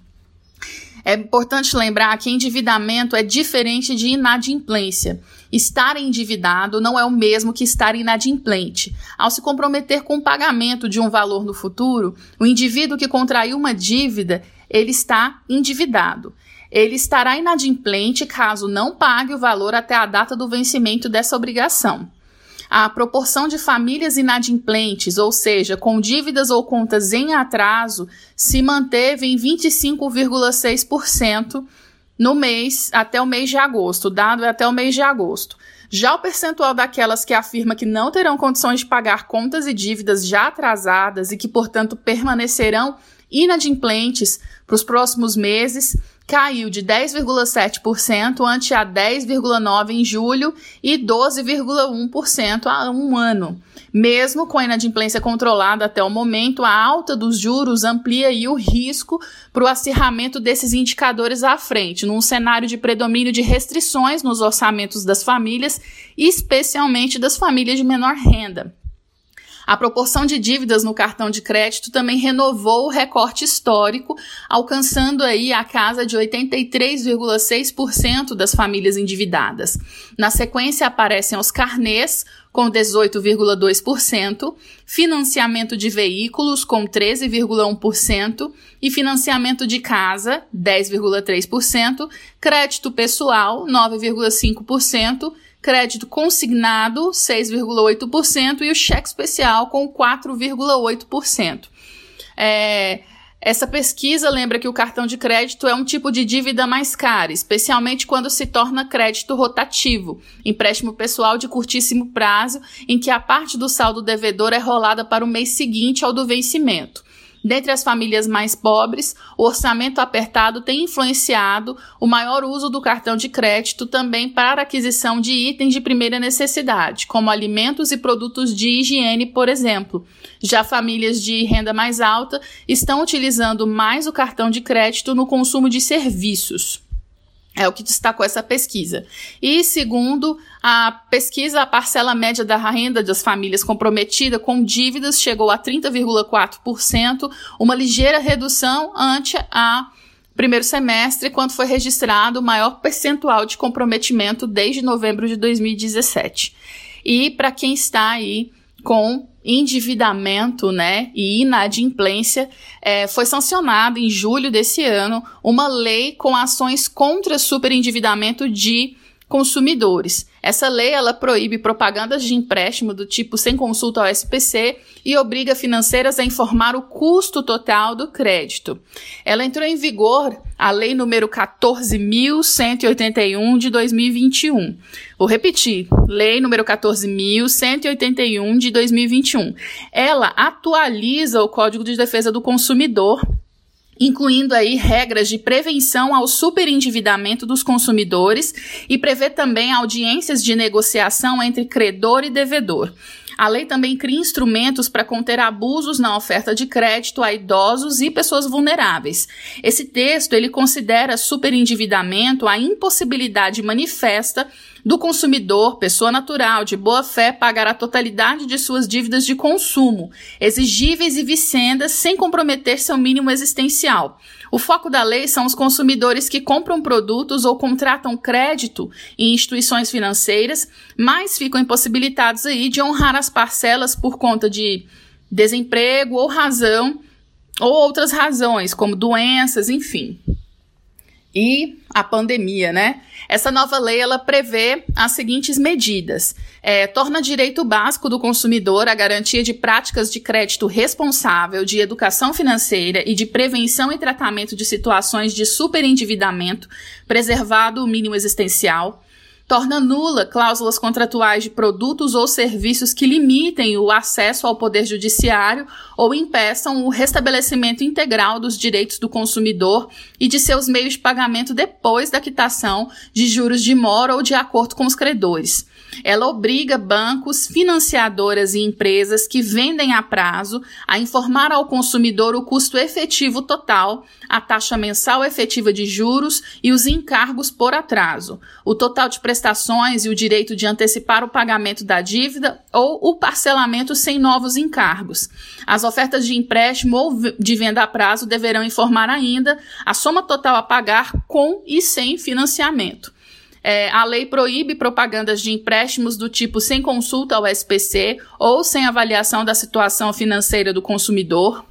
É importante lembrar que endividamento é diferente de inadimplência. Estar endividado não é o mesmo que estar inadimplente. Ao se comprometer com o pagamento de um valor no futuro, o indivíduo que contraiu uma dívida, ele está endividado. Ele estará inadimplente caso não pague o valor até a data do vencimento dessa obrigação a proporção de famílias inadimplentes, ou seja, com dívidas ou contas em atraso, se manteve em 25,6% no mês até o mês de agosto, dado até o mês de agosto. Já o percentual daquelas que afirma que não terão condições de pagar contas e dívidas já atrasadas e que, portanto, permanecerão inadimplentes para os próximos meses caiu de 10,7% ante a 10,9% em julho e 12,1% há um ano. Mesmo com a inadimplência controlada até o momento, a alta dos juros amplia o risco para o acirramento desses indicadores à frente, num cenário de predomínio de restrições nos orçamentos das famílias, especialmente das famílias de menor renda. A proporção de dívidas no cartão de crédito também renovou o recorte histórico, alcançando aí a casa de 83,6% das famílias endividadas. Na sequência aparecem os carnês, com 18,2%, financiamento de veículos, com 13,1%, e financiamento de casa, 10,3%, crédito pessoal, 9,5%, crédito consignado 6,8% e o cheque especial com 4,8%. É, essa pesquisa lembra que o cartão de crédito é um tipo de dívida mais cara, especialmente quando se torna crédito rotativo, empréstimo pessoal de curtíssimo prazo, em que a parte do saldo devedor é rolada para o mês seguinte ao do vencimento. Dentre as famílias mais pobres, o orçamento apertado tem influenciado o maior uso do cartão de crédito também para aquisição de itens de primeira necessidade, como alimentos e produtos de higiene, por exemplo. Já famílias de renda mais alta estão utilizando mais o cartão de crédito no consumo de serviços. É o que destacou essa pesquisa. E segundo a pesquisa, a parcela média da renda das famílias comprometida com dívidas chegou a 30,4%, uma ligeira redução ante a primeiro semestre, quando foi registrado o maior percentual de comprometimento desde novembro de 2017. E para quem está aí com endividamento né, e inadimplência, é, foi sancionada em julho desse ano uma lei com ações contra superendividamento de consumidores. Essa lei ela proíbe propagandas de empréstimo do tipo sem consulta ao SPC e obriga financeiras a informar o custo total do crédito. Ela entrou em vigor a lei número 14181 de 2021. Vou repetir, lei número 14181 de 2021. Ela atualiza o Código de Defesa do Consumidor incluindo aí regras de prevenção ao superendividamento dos consumidores e prevê também audiências de negociação entre credor e devedor. A lei também cria instrumentos para conter abusos na oferta de crédito a idosos e pessoas vulneráveis. Esse texto ele considera superendividamento a impossibilidade manifesta do consumidor, pessoa natural de boa fé, pagar a totalidade de suas dívidas de consumo, exigíveis e vicendas, sem comprometer seu mínimo existencial. O foco da lei são os consumidores que compram produtos ou contratam crédito em instituições financeiras, mas ficam impossibilitados aí de honrar as parcelas por conta de desemprego ou razão ou outras razões, como doenças, enfim e a pandemia, né? Essa nova lei ela prevê as seguintes medidas: é, torna direito básico do consumidor a garantia de práticas de crédito responsável, de educação financeira e de prevenção e tratamento de situações de superendividamento, preservado o mínimo existencial torna nula cláusulas contratuais de produtos ou serviços que limitem o acesso ao poder judiciário ou impeçam o restabelecimento integral dos direitos do consumidor e de seus meios de pagamento depois da quitação de juros de mora ou de acordo com os credores. Ela obriga bancos, financiadoras e empresas que vendem a prazo a informar ao consumidor o custo efetivo total, a taxa mensal efetiva de juros e os encargos por atraso, o total de prestações e o direito de antecipar o pagamento da dívida ou o parcelamento sem novos encargos. As ofertas de empréstimo ou de venda a prazo deverão informar ainda a soma total a pagar com e sem financiamento. É, a lei proíbe propagandas de empréstimos do tipo sem consulta ao SPC ou sem avaliação da situação financeira do consumidor.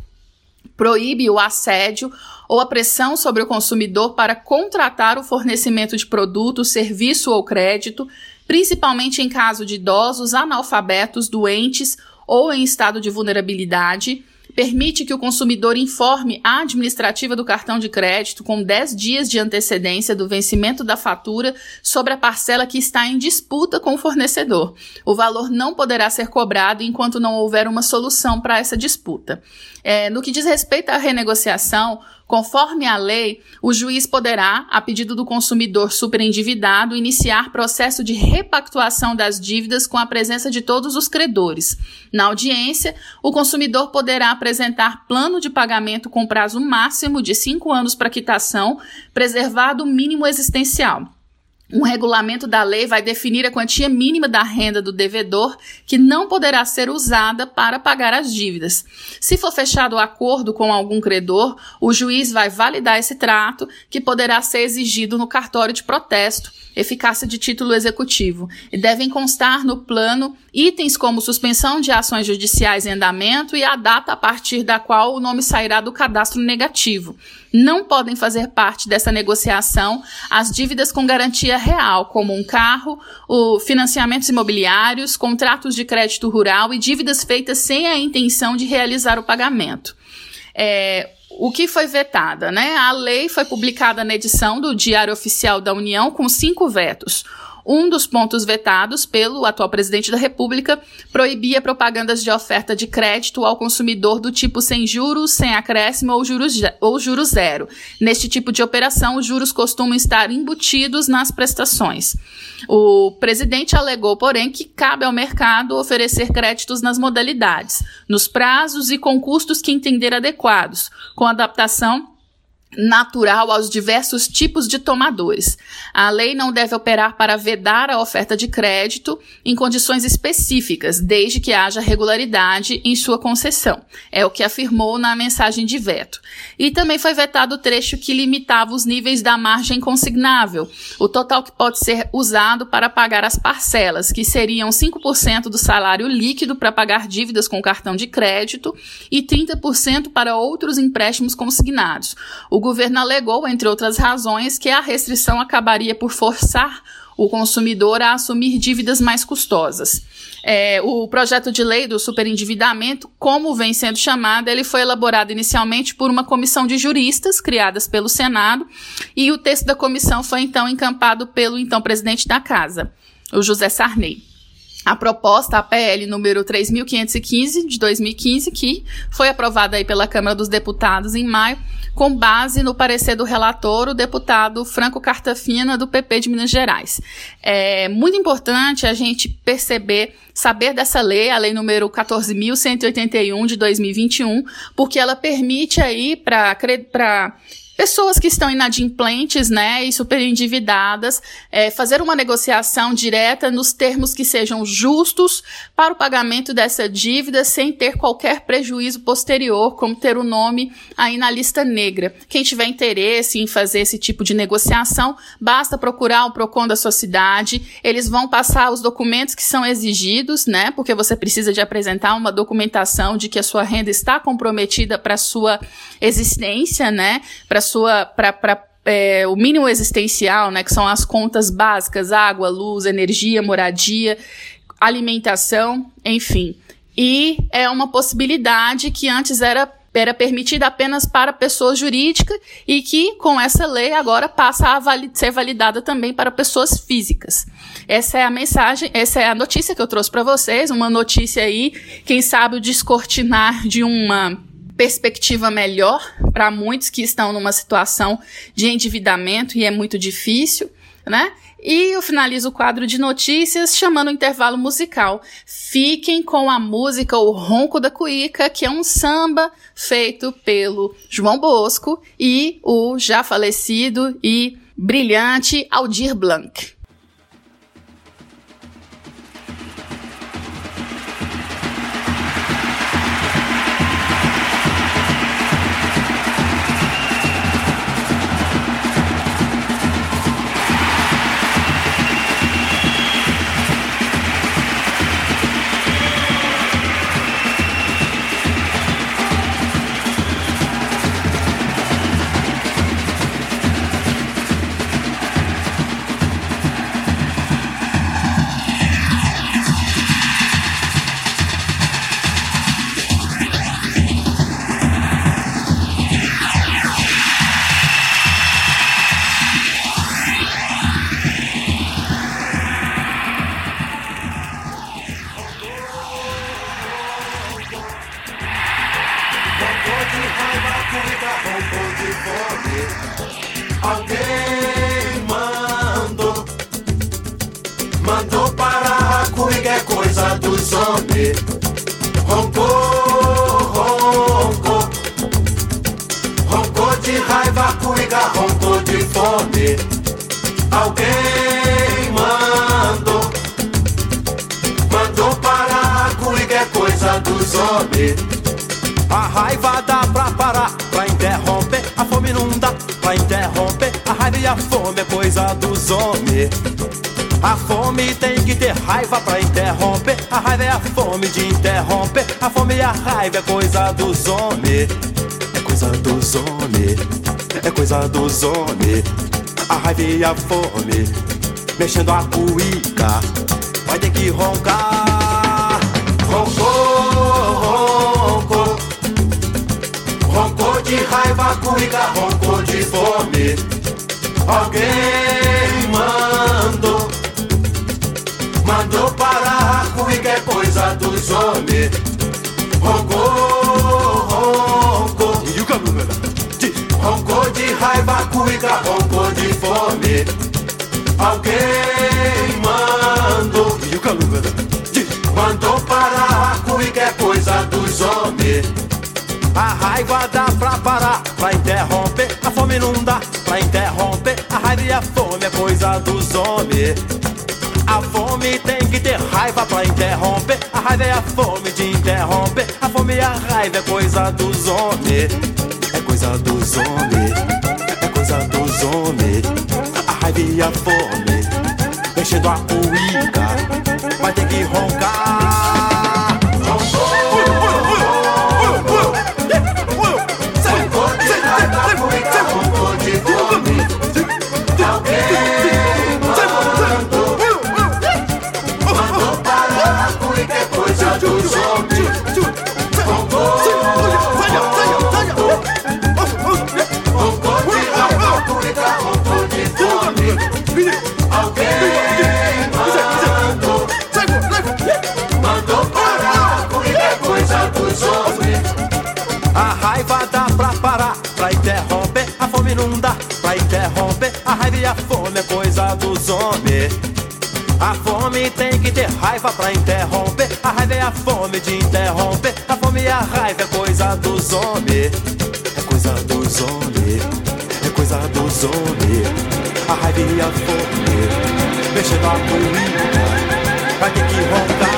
Proíbe o assédio ou a pressão sobre o consumidor para contratar o fornecimento de produto, serviço ou crédito, principalmente em caso de idosos, analfabetos, doentes ou em estado de vulnerabilidade permite que o consumidor informe a administrativa do cartão de crédito com 10 dias de antecedência do vencimento da fatura sobre a parcela que está em disputa com o fornecedor. O valor não poderá ser cobrado enquanto não houver uma solução para essa disputa. É, no que diz respeito à renegociação, Conforme a lei, o juiz poderá, a pedido do consumidor superendividado, iniciar processo de repactuação das dívidas com a presença de todos os credores. Na audiência, o consumidor poderá apresentar plano de pagamento com prazo máximo de cinco anos para quitação, preservado o mínimo existencial. Um regulamento da lei vai definir a quantia mínima da renda do devedor que não poderá ser usada para pagar as dívidas. Se for fechado o acordo com algum credor, o juiz vai validar esse trato, que poderá ser exigido no cartório de protesto, eficácia de título executivo, e devem constar no plano itens como suspensão de ações judiciais em andamento e a data a partir da qual o nome sairá do cadastro negativo não podem fazer parte dessa negociação as dívidas com garantia real, como um carro, o financiamentos imobiliários, contratos de crédito rural e dívidas feitas sem a intenção de realizar o pagamento. É, o que foi vetada, né? A lei foi publicada na edição do Diário Oficial da União com cinco vetos. Um dos pontos vetados pelo atual presidente da República proibia propagandas de oferta de crédito ao consumidor do tipo sem juros, sem acréscimo ou juros, ou juros zero. Neste tipo de operação, os juros costumam estar embutidos nas prestações. O presidente alegou, porém, que cabe ao mercado oferecer créditos nas modalidades, nos prazos e com custos que entender adequados, com adaptação natural aos diversos tipos de tomadores. A lei não deve operar para vedar a oferta de crédito em condições específicas, desde que haja regularidade em sua concessão. É o que afirmou na mensagem de veto. E também foi vetado o trecho que limitava os níveis da margem consignável, o total que pode ser usado para pagar as parcelas, que seriam 5% do salário líquido para pagar dívidas com cartão de crédito e 30% para outros empréstimos consignados. O governo alegou, entre outras razões, que a restrição acabaria por forçar o consumidor a assumir dívidas mais custosas. É, o projeto de lei do superendividamento, como vem sendo chamado, ele foi elaborado inicialmente por uma comissão de juristas criadas pelo Senado e o texto da comissão foi então encampado pelo então presidente da casa, o José Sarney a proposta, a PL número 3.515 de 2015, que foi aprovada aí pela Câmara dos Deputados em maio, com base no parecer do relator, o deputado Franco Cartafina, do PP de Minas Gerais. É muito importante a gente perceber, saber dessa lei, a lei número 14.181 de 2021, porque ela permite aí para pessoas que estão inadimplentes, né, e super endividadas, é, fazer uma negociação direta nos termos que sejam justos para o pagamento dessa dívida sem ter qualquer prejuízo posterior, como ter o nome aí na lista negra. Quem tiver interesse em fazer esse tipo de negociação, basta procurar o Procon da sua cidade, eles vão passar os documentos que são exigidos, né, porque você precisa de apresentar uma documentação de que a sua renda está comprometida para sua existência, né, para sua para é, o mínimo existencial, né, que são as contas básicas, água, luz, energia, moradia, alimentação, enfim. E é uma possibilidade que antes era era permitida apenas para pessoas jurídicas e que, com essa lei, agora passa a ser validada também para pessoas físicas. Essa é a mensagem, essa é a notícia que eu trouxe para vocês, uma notícia aí, quem sabe o descortinar de uma perspectiva melhor para muitos que estão numa situação de endividamento e é muito difícil, né? E eu finalizo o quadro de notícias chamando o intervalo musical. Fiquem com a música O Ronco da Cuíca, que é um samba feito pelo João Bosco e o já falecido e brilhante Aldir Blanc. Homens. A raiva e a fome. Mexendo a cuíca. Vai ter que roncar. Roncou, roncou. Roncou de raiva, cuíca. Roncou de fome. Alguém mandou. Mandou parar a cuíca. É coisa dos homens. Roncou raiva, cuida, roncou de fome. Alguém mandou. Mandou parar, cuica é coisa dos homens. A raiva dá pra parar, pra interromper. A fome não dá pra interromper. A raiva e a fome é coisa dos homens. A fome tem que ter raiva pra interromper. A raiva é a fome de interromper. A fome e a raiva é coisa dos homens. É coisa dos homens. A raiva e a e a fome é coisa dos homens. A fome tem que ter raiva pra interromper. A raiva é a fome de interromper. A fome e a raiva é coisa dos homens. É coisa dos homens. É coisa dos homens. A raiva e a fome. Mexendo a comida. Vai ter que roncar.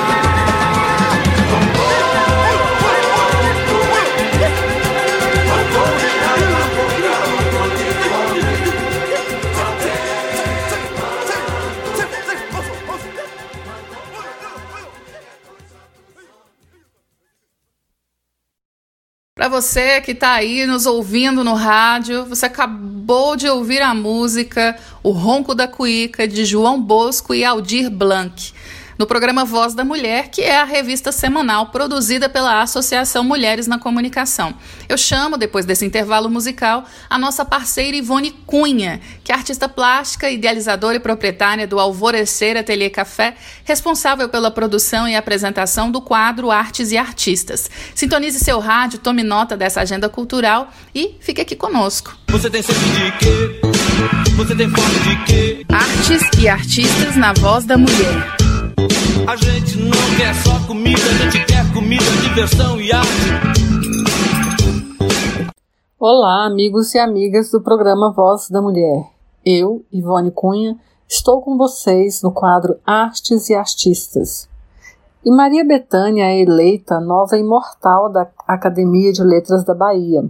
Para você que está aí nos ouvindo no rádio, você acabou de ouvir a música O Ronco da Cuíca de João Bosco e Aldir Blanc. No programa Voz da Mulher, que é a revista semanal produzida pela Associação Mulheres na Comunicação. Eu chamo, depois desse intervalo musical, a nossa parceira Ivone Cunha, que é artista plástica, idealizadora e proprietária do Alvorecer Ateliê Café, responsável pela produção e apresentação do quadro Artes e Artistas. Sintonize seu rádio, tome nota dessa agenda cultural e fique aqui conosco. Você tem sede de quê? Você tem fome de quê? Artes e Artistas na Voz da Mulher. A gente não quer só comida, a gente quer comida, diversão e arte. Olá, amigos e amigas do programa Voz da Mulher. Eu, Ivone Cunha, estou com vocês no quadro Artes e Artistas. E Maria Bethânia é eleita nova imortal da Academia de Letras da Bahia.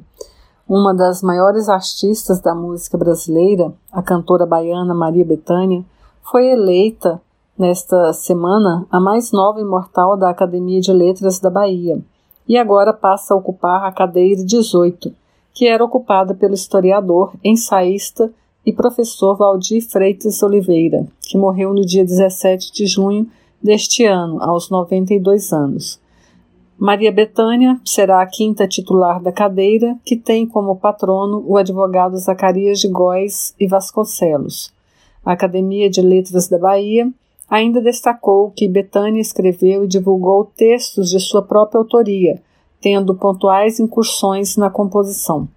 Uma das maiores artistas da música brasileira, a cantora baiana Maria Bethânia, foi eleita nesta semana a mais nova imortal da Academia de Letras da Bahia e agora passa a ocupar a cadeira 18, que era ocupada pelo historiador, ensaísta e professor Valdir Freitas Oliveira, que morreu no dia 17 de junho deste ano, aos 92 anos. Maria Betânia será a quinta titular da cadeira, que tem como patrono o advogado Zacarias de Góes e Vasconcelos. A Academia de Letras da Bahia ainda destacou que Betânia escreveu e divulgou textos de sua própria autoria, tendo pontuais incursões na composição.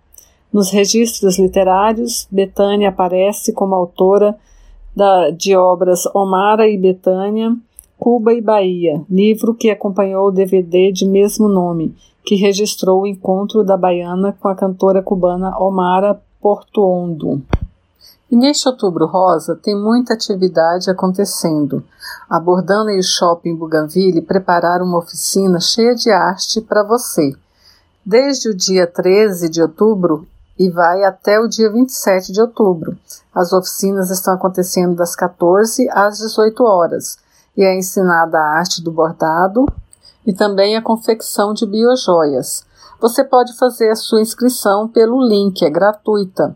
Nos registros literários, Betânia aparece como autora da, de obras Omara e Betânia, Cuba e Bahia, livro que acompanhou o DVD de mesmo nome, que registrou o encontro da baiana com a cantora cubana Omara Portuondo. E neste Outubro Rosa tem muita atividade acontecendo. A Bordana e o Shopping Bougainville prepararam uma oficina cheia de arte para você. Desde o dia 13 de outubro e vai até o dia 27 de outubro. As oficinas estão acontecendo das 14 às 18 horas e é ensinada a arte do bordado e também a confecção de biojoias. Você pode fazer a sua inscrição pelo link, é gratuita,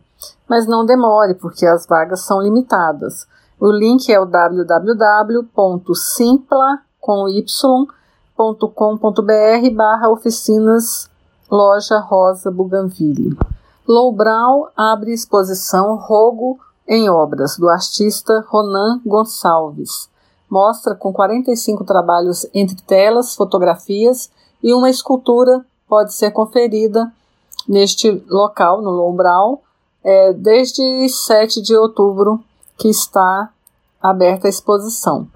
mas não demore porque as vagas são limitadas. O link é o www.simpla.com.br barra oficinas loja Rosa Buganville. Loubral abre exposição Rogo em Obras, do artista Ronan Gonçalves mostra com 45 trabalhos entre telas, fotografias e uma escultura pode ser conferida neste local, no Lombral, é, desde 7 de outubro que está aberta a exposição.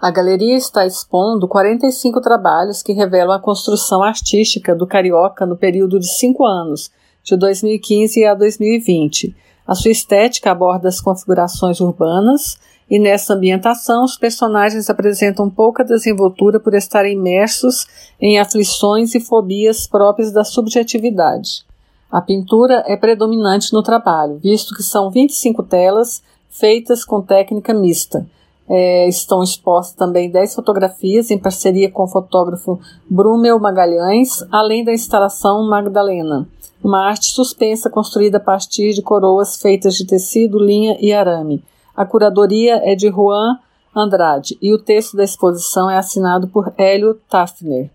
A galeria está expondo 45 trabalhos que revelam a construção artística do carioca no período de cinco anos, de 2015 a 2020. A sua estética aborda as configurações urbanas, e nessa ambientação os personagens apresentam pouca desenvoltura por estarem imersos em aflições e fobias próprias da subjetividade. A pintura é predominante no trabalho, visto que são 25 telas feitas com técnica mista. É, estão expostas também 10 fotografias em parceria com o fotógrafo Brumel Magalhães, além da instalação Magdalena, uma arte suspensa construída a partir de coroas feitas de tecido, linha e arame a curadoria é de Juan Andrade e o texto da exposição é assinado por Hélio Tafner.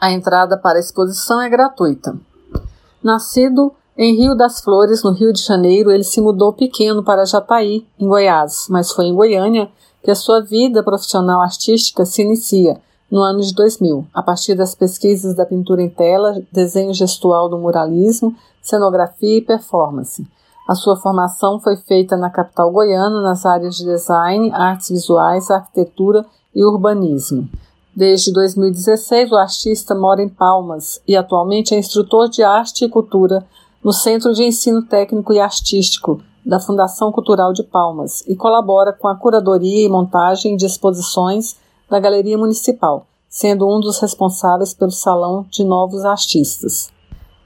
A entrada para a exposição é gratuita. Nascido em Rio das Flores, no Rio de Janeiro, ele se mudou pequeno para Jataí, em Goiás, mas foi em Goiânia que a sua vida profissional artística se inicia, no ano de 2000, a partir das pesquisas da pintura em tela, desenho gestual do muralismo, cenografia e performance. A sua formação foi feita na capital goiana nas áreas de design, artes visuais, arquitetura e urbanismo. Desde 2016, o artista mora em Palmas e atualmente é instrutor de arte e cultura no Centro de Ensino Técnico e Artístico da Fundação Cultural de Palmas e colabora com a curadoria e montagem de exposições da Galeria Municipal, sendo um dos responsáveis pelo Salão de Novos Artistas.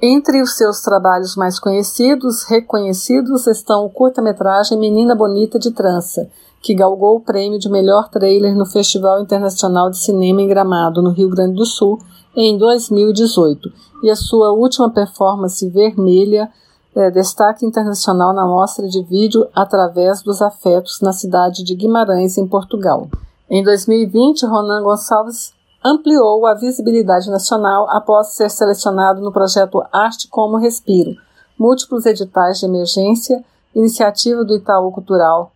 Entre os seus trabalhos mais conhecidos, reconhecidos, estão o curta-metragem Menina Bonita de Trança, que galgou o prêmio de melhor trailer no Festival Internacional de Cinema em Gramado, no Rio Grande do Sul, em 2018, e a sua última performance Vermelha, é, destaque internacional na mostra de vídeo Através dos Afetos, na cidade de Guimarães, em Portugal. Em 2020, Ronan Gonçalves ampliou a visibilidade nacional após ser selecionado no projeto Arte como Respiro, múltiplos editais de emergência, iniciativa do Itaú Cultural.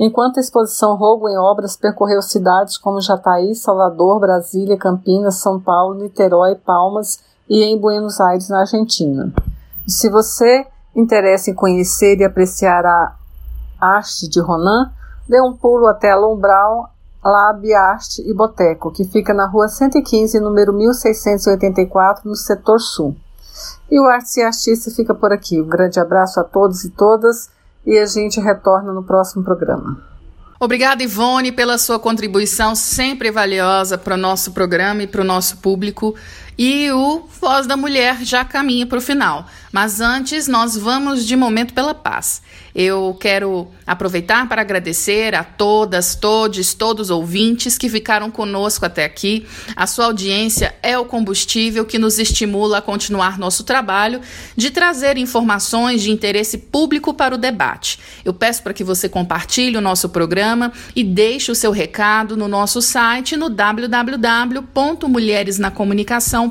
Enquanto a exposição Rogo em Obras percorreu cidades como Jataí, Salvador, Brasília, Campinas, São Paulo, Niterói, Palmas e em Buenos Aires, na Argentina. E se você interessa em conhecer e apreciar a arte de Ronan, dê um pulo até a Lombral, Lab Arte e Boteco, que fica na rua 115, número 1684, no setor sul. E o Arte e Artista fica por aqui. Um grande abraço a todos e todas e a gente retorna no próximo programa. Obrigada, Ivone, pela sua contribuição sempre valiosa para o nosso programa e para o nosso público. E o Voz da Mulher já caminha para o final. Mas antes, nós vamos de Momento pela Paz. Eu quero aproveitar para agradecer a todas, todos, todos os ouvintes que ficaram conosco até aqui. A sua audiência é o combustível que nos estimula a continuar nosso trabalho de trazer informações de interesse público para o debate. Eu peço para que você compartilhe o nosso programa e deixe o seu recado no nosso site no www.mulheresnacomunicação.com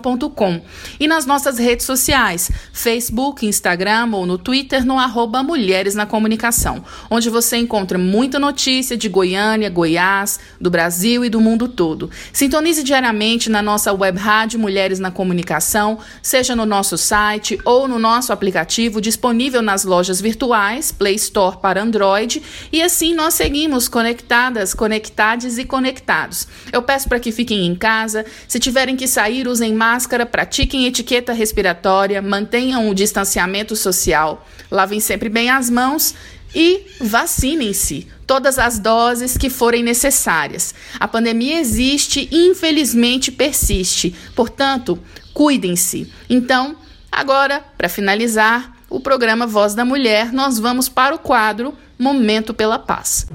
e nas nossas redes sociais, Facebook, Instagram ou no Twitter no arroba Mulheres na Comunicação, onde você encontra muita notícia de Goiânia, Goiás, do Brasil e do mundo todo. Sintonize diariamente na nossa web rádio Mulheres na Comunicação, seja no nosso site ou no nosso aplicativo disponível nas lojas virtuais, Play Store para Android, e assim nós seguimos conectadas, conectados e conectados. Eu peço para que fiquem em casa, se tiverem que sair, usem máscara, pratiquem etiqueta respiratória, mantenham o distanciamento social, lavem sempre bem as mãos e vacinem-se todas as doses que forem necessárias. A pandemia existe e infelizmente persiste. Portanto, cuidem-se. Então, agora, para finalizar o programa Voz da Mulher, nós vamos para o quadro Momento pela Paz.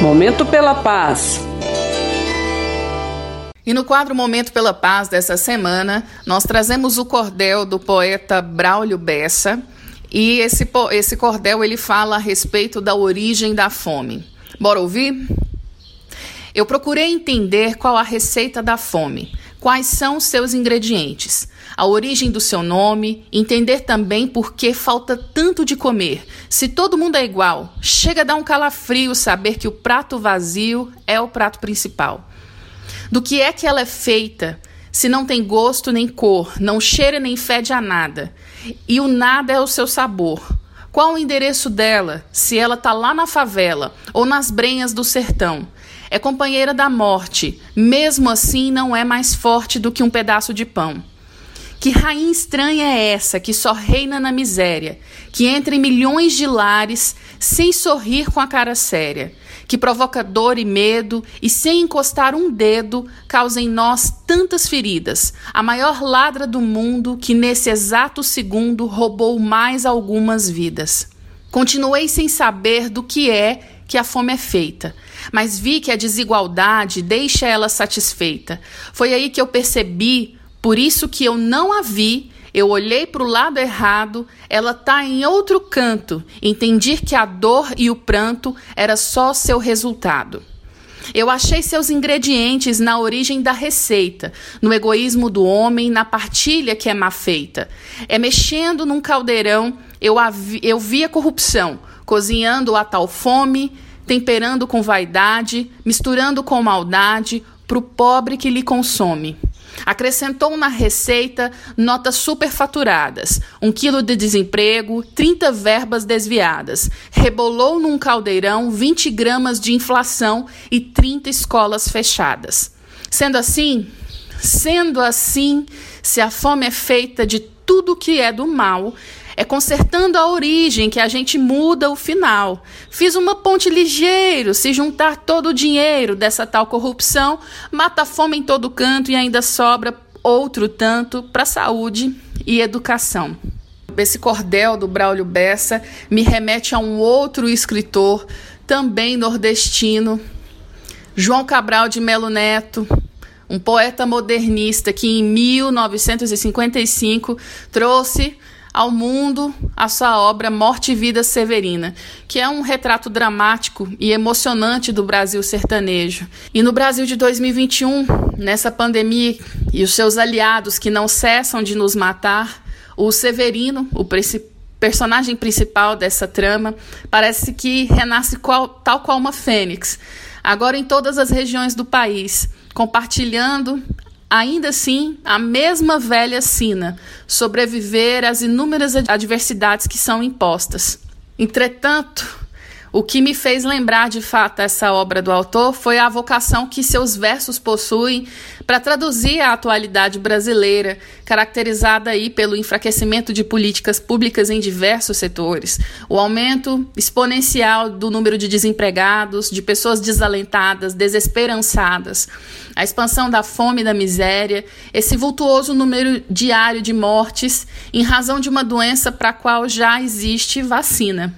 Momento pela Paz. E no quadro Momento pela Paz dessa semana, nós trazemos o cordel do poeta Braulio Bessa, e esse, esse cordel ele fala a respeito da origem da fome. Bora ouvir? Eu procurei entender qual a receita da fome, quais são seus ingredientes, a origem do seu nome, entender também por que falta tanto de comer. Se todo mundo é igual, chega a dar um calafrio saber que o prato vazio é o prato principal. Do que é que ela é feita? se não tem gosto nem cor, não cheira nem fede a nada, e o nada é o seu sabor. Qual o endereço dela, se ela tá lá na favela ou nas brenhas do sertão? É companheira da morte, mesmo assim não é mais forte do que um pedaço de pão. Que rainha estranha é essa que só reina na miséria, que entra em milhões de lares sem sorrir com a cara séria? Que provoca dor e medo e, sem encostar um dedo, causa em nós tantas feridas. A maior ladra do mundo que, nesse exato segundo, roubou mais algumas vidas. Continuei sem saber do que é que a fome é feita, mas vi que a desigualdade deixa ela satisfeita. Foi aí que eu percebi, por isso que eu não a vi eu olhei para o lado errado, ela está em outro canto. Entendi que a dor e o pranto era só seu resultado. Eu achei seus ingredientes na origem da receita, no egoísmo do homem, na partilha que é má feita. É mexendo num caldeirão, eu, eu vi a corrupção, cozinhando a tal fome, temperando com vaidade, misturando com maldade, para o pobre que lhe consome. Acrescentou na receita notas superfaturadas, um quilo de desemprego, 30 verbas desviadas. Rebolou num caldeirão 20 gramas de inflação e 30 escolas fechadas. Sendo assim, sendo assim, se a fome é feita de tudo que é do mal, é consertando a origem que a gente muda o final. Fiz uma ponte ligeiro, se juntar todo o dinheiro dessa tal corrupção, mata a fome em todo canto e ainda sobra outro tanto para saúde e educação. Esse cordel do Braulio Bessa me remete a um outro escritor, também nordestino, João Cabral de Melo Neto, um poeta modernista que em 1955 trouxe ao mundo a sua obra Morte e Vida Severina, que é um retrato dramático e emocionante do Brasil sertanejo. E no Brasil de 2021, nessa pandemia e os seus aliados que não cessam de nos matar, o Severino, o personagem principal dessa trama, parece que renasce qual, tal qual uma fênix, agora em todas as regiões do país, compartilhando ainda assim, a mesma velha sina, sobreviver às inúmeras adversidades que são impostas. Entretanto, o que me fez lembrar de fato essa obra do autor foi a vocação que seus versos possuem para traduzir a atualidade brasileira, caracterizada aí pelo enfraquecimento de políticas públicas em diversos setores, o aumento exponencial do número de desempregados, de pessoas desalentadas, desesperançadas, a expansão da fome e da miséria, esse vultuoso número diário de mortes em razão de uma doença para a qual já existe vacina.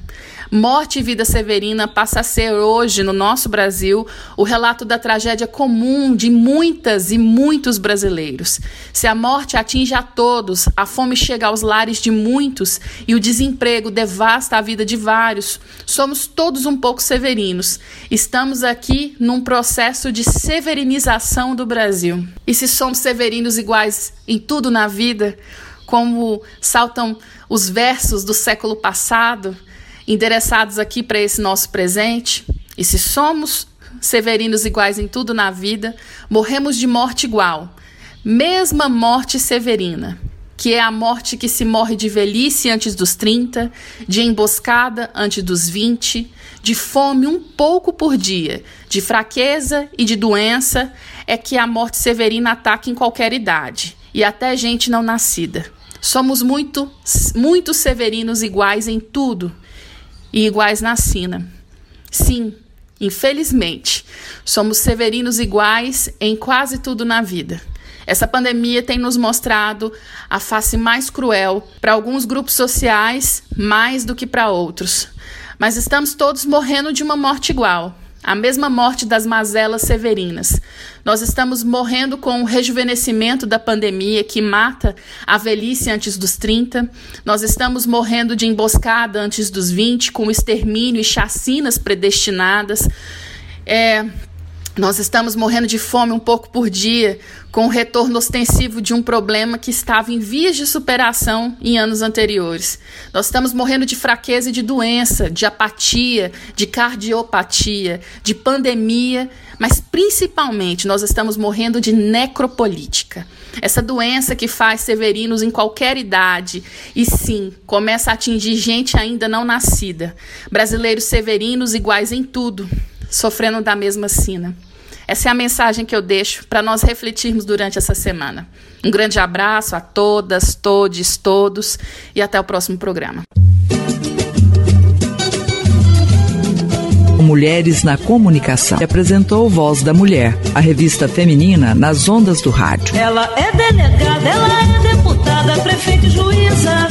Morte e Vida Severina passa a ser hoje, no nosso Brasil, o relato da tragédia comum de muitas e muitos brasileiros. Se a morte atinge a todos, a fome chega aos lares de muitos e o desemprego devasta a vida de vários, somos todos um pouco severinos. Estamos aqui num processo de severinização do Brasil. E se somos severinos iguais em tudo na vida, como saltam os versos do século passado, endereçados aqui para esse nosso presente. E se somos severinos iguais em tudo na vida, morremos de morte igual, mesma morte severina, que é a morte que se morre de velhice antes dos 30, de emboscada antes dos 20, de fome um pouco por dia, de fraqueza e de doença, é que a morte severina ataca em qualquer idade, e até gente não nascida. Somos muito, muito severinos iguais em tudo, e iguais na sina. Sim, infelizmente, somos severinos iguais em quase tudo na vida. Essa pandemia tem nos mostrado a face mais cruel para alguns grupos sociais, mais do que para outros. Mas estamos todos morrendo de uma morte igual a mesma morte das mazelas severinas. Nós estamos morrendo com o rejuvenescimento da pandemia que mata a velhice antes dos 30. Nós estamos morrendo de emboscada antes dos 20, com extermínio e chacinas predestinadas. É, nós estamos morrendo de fome um pouco por dia, com o retorno ostensivo de um problema que estava em vias de superação em anos anteriores. Nós estamos morrendo de fraqueza e de doença, de apatia, de cardiopatia, de pandemia, mas principalmente nós estamos morrendo de necropolítica. Essa doença que faz severinos em qualquer idade e sim começa a atingir gente ainda não nascida. Brasileiros severinos iguais em tudo, sofrendo da mesma sina. Essa é a mensagem que eu deixo para nós refletirmos durante essa semana. Um grande abraço a todas, todes, todos e até o próximo programa. Mulheres na Comunicação. Apresentou Voz da Mulher, a revista feminina nas ondas do rádio. Ela é delegada, ela é deputada, prefeita e juíza.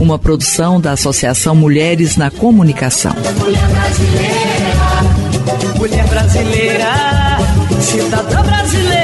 Uma produção da Associação Mulheres na Comunicação. Mulher brasileira, mulher brasileira cidadã brasileira.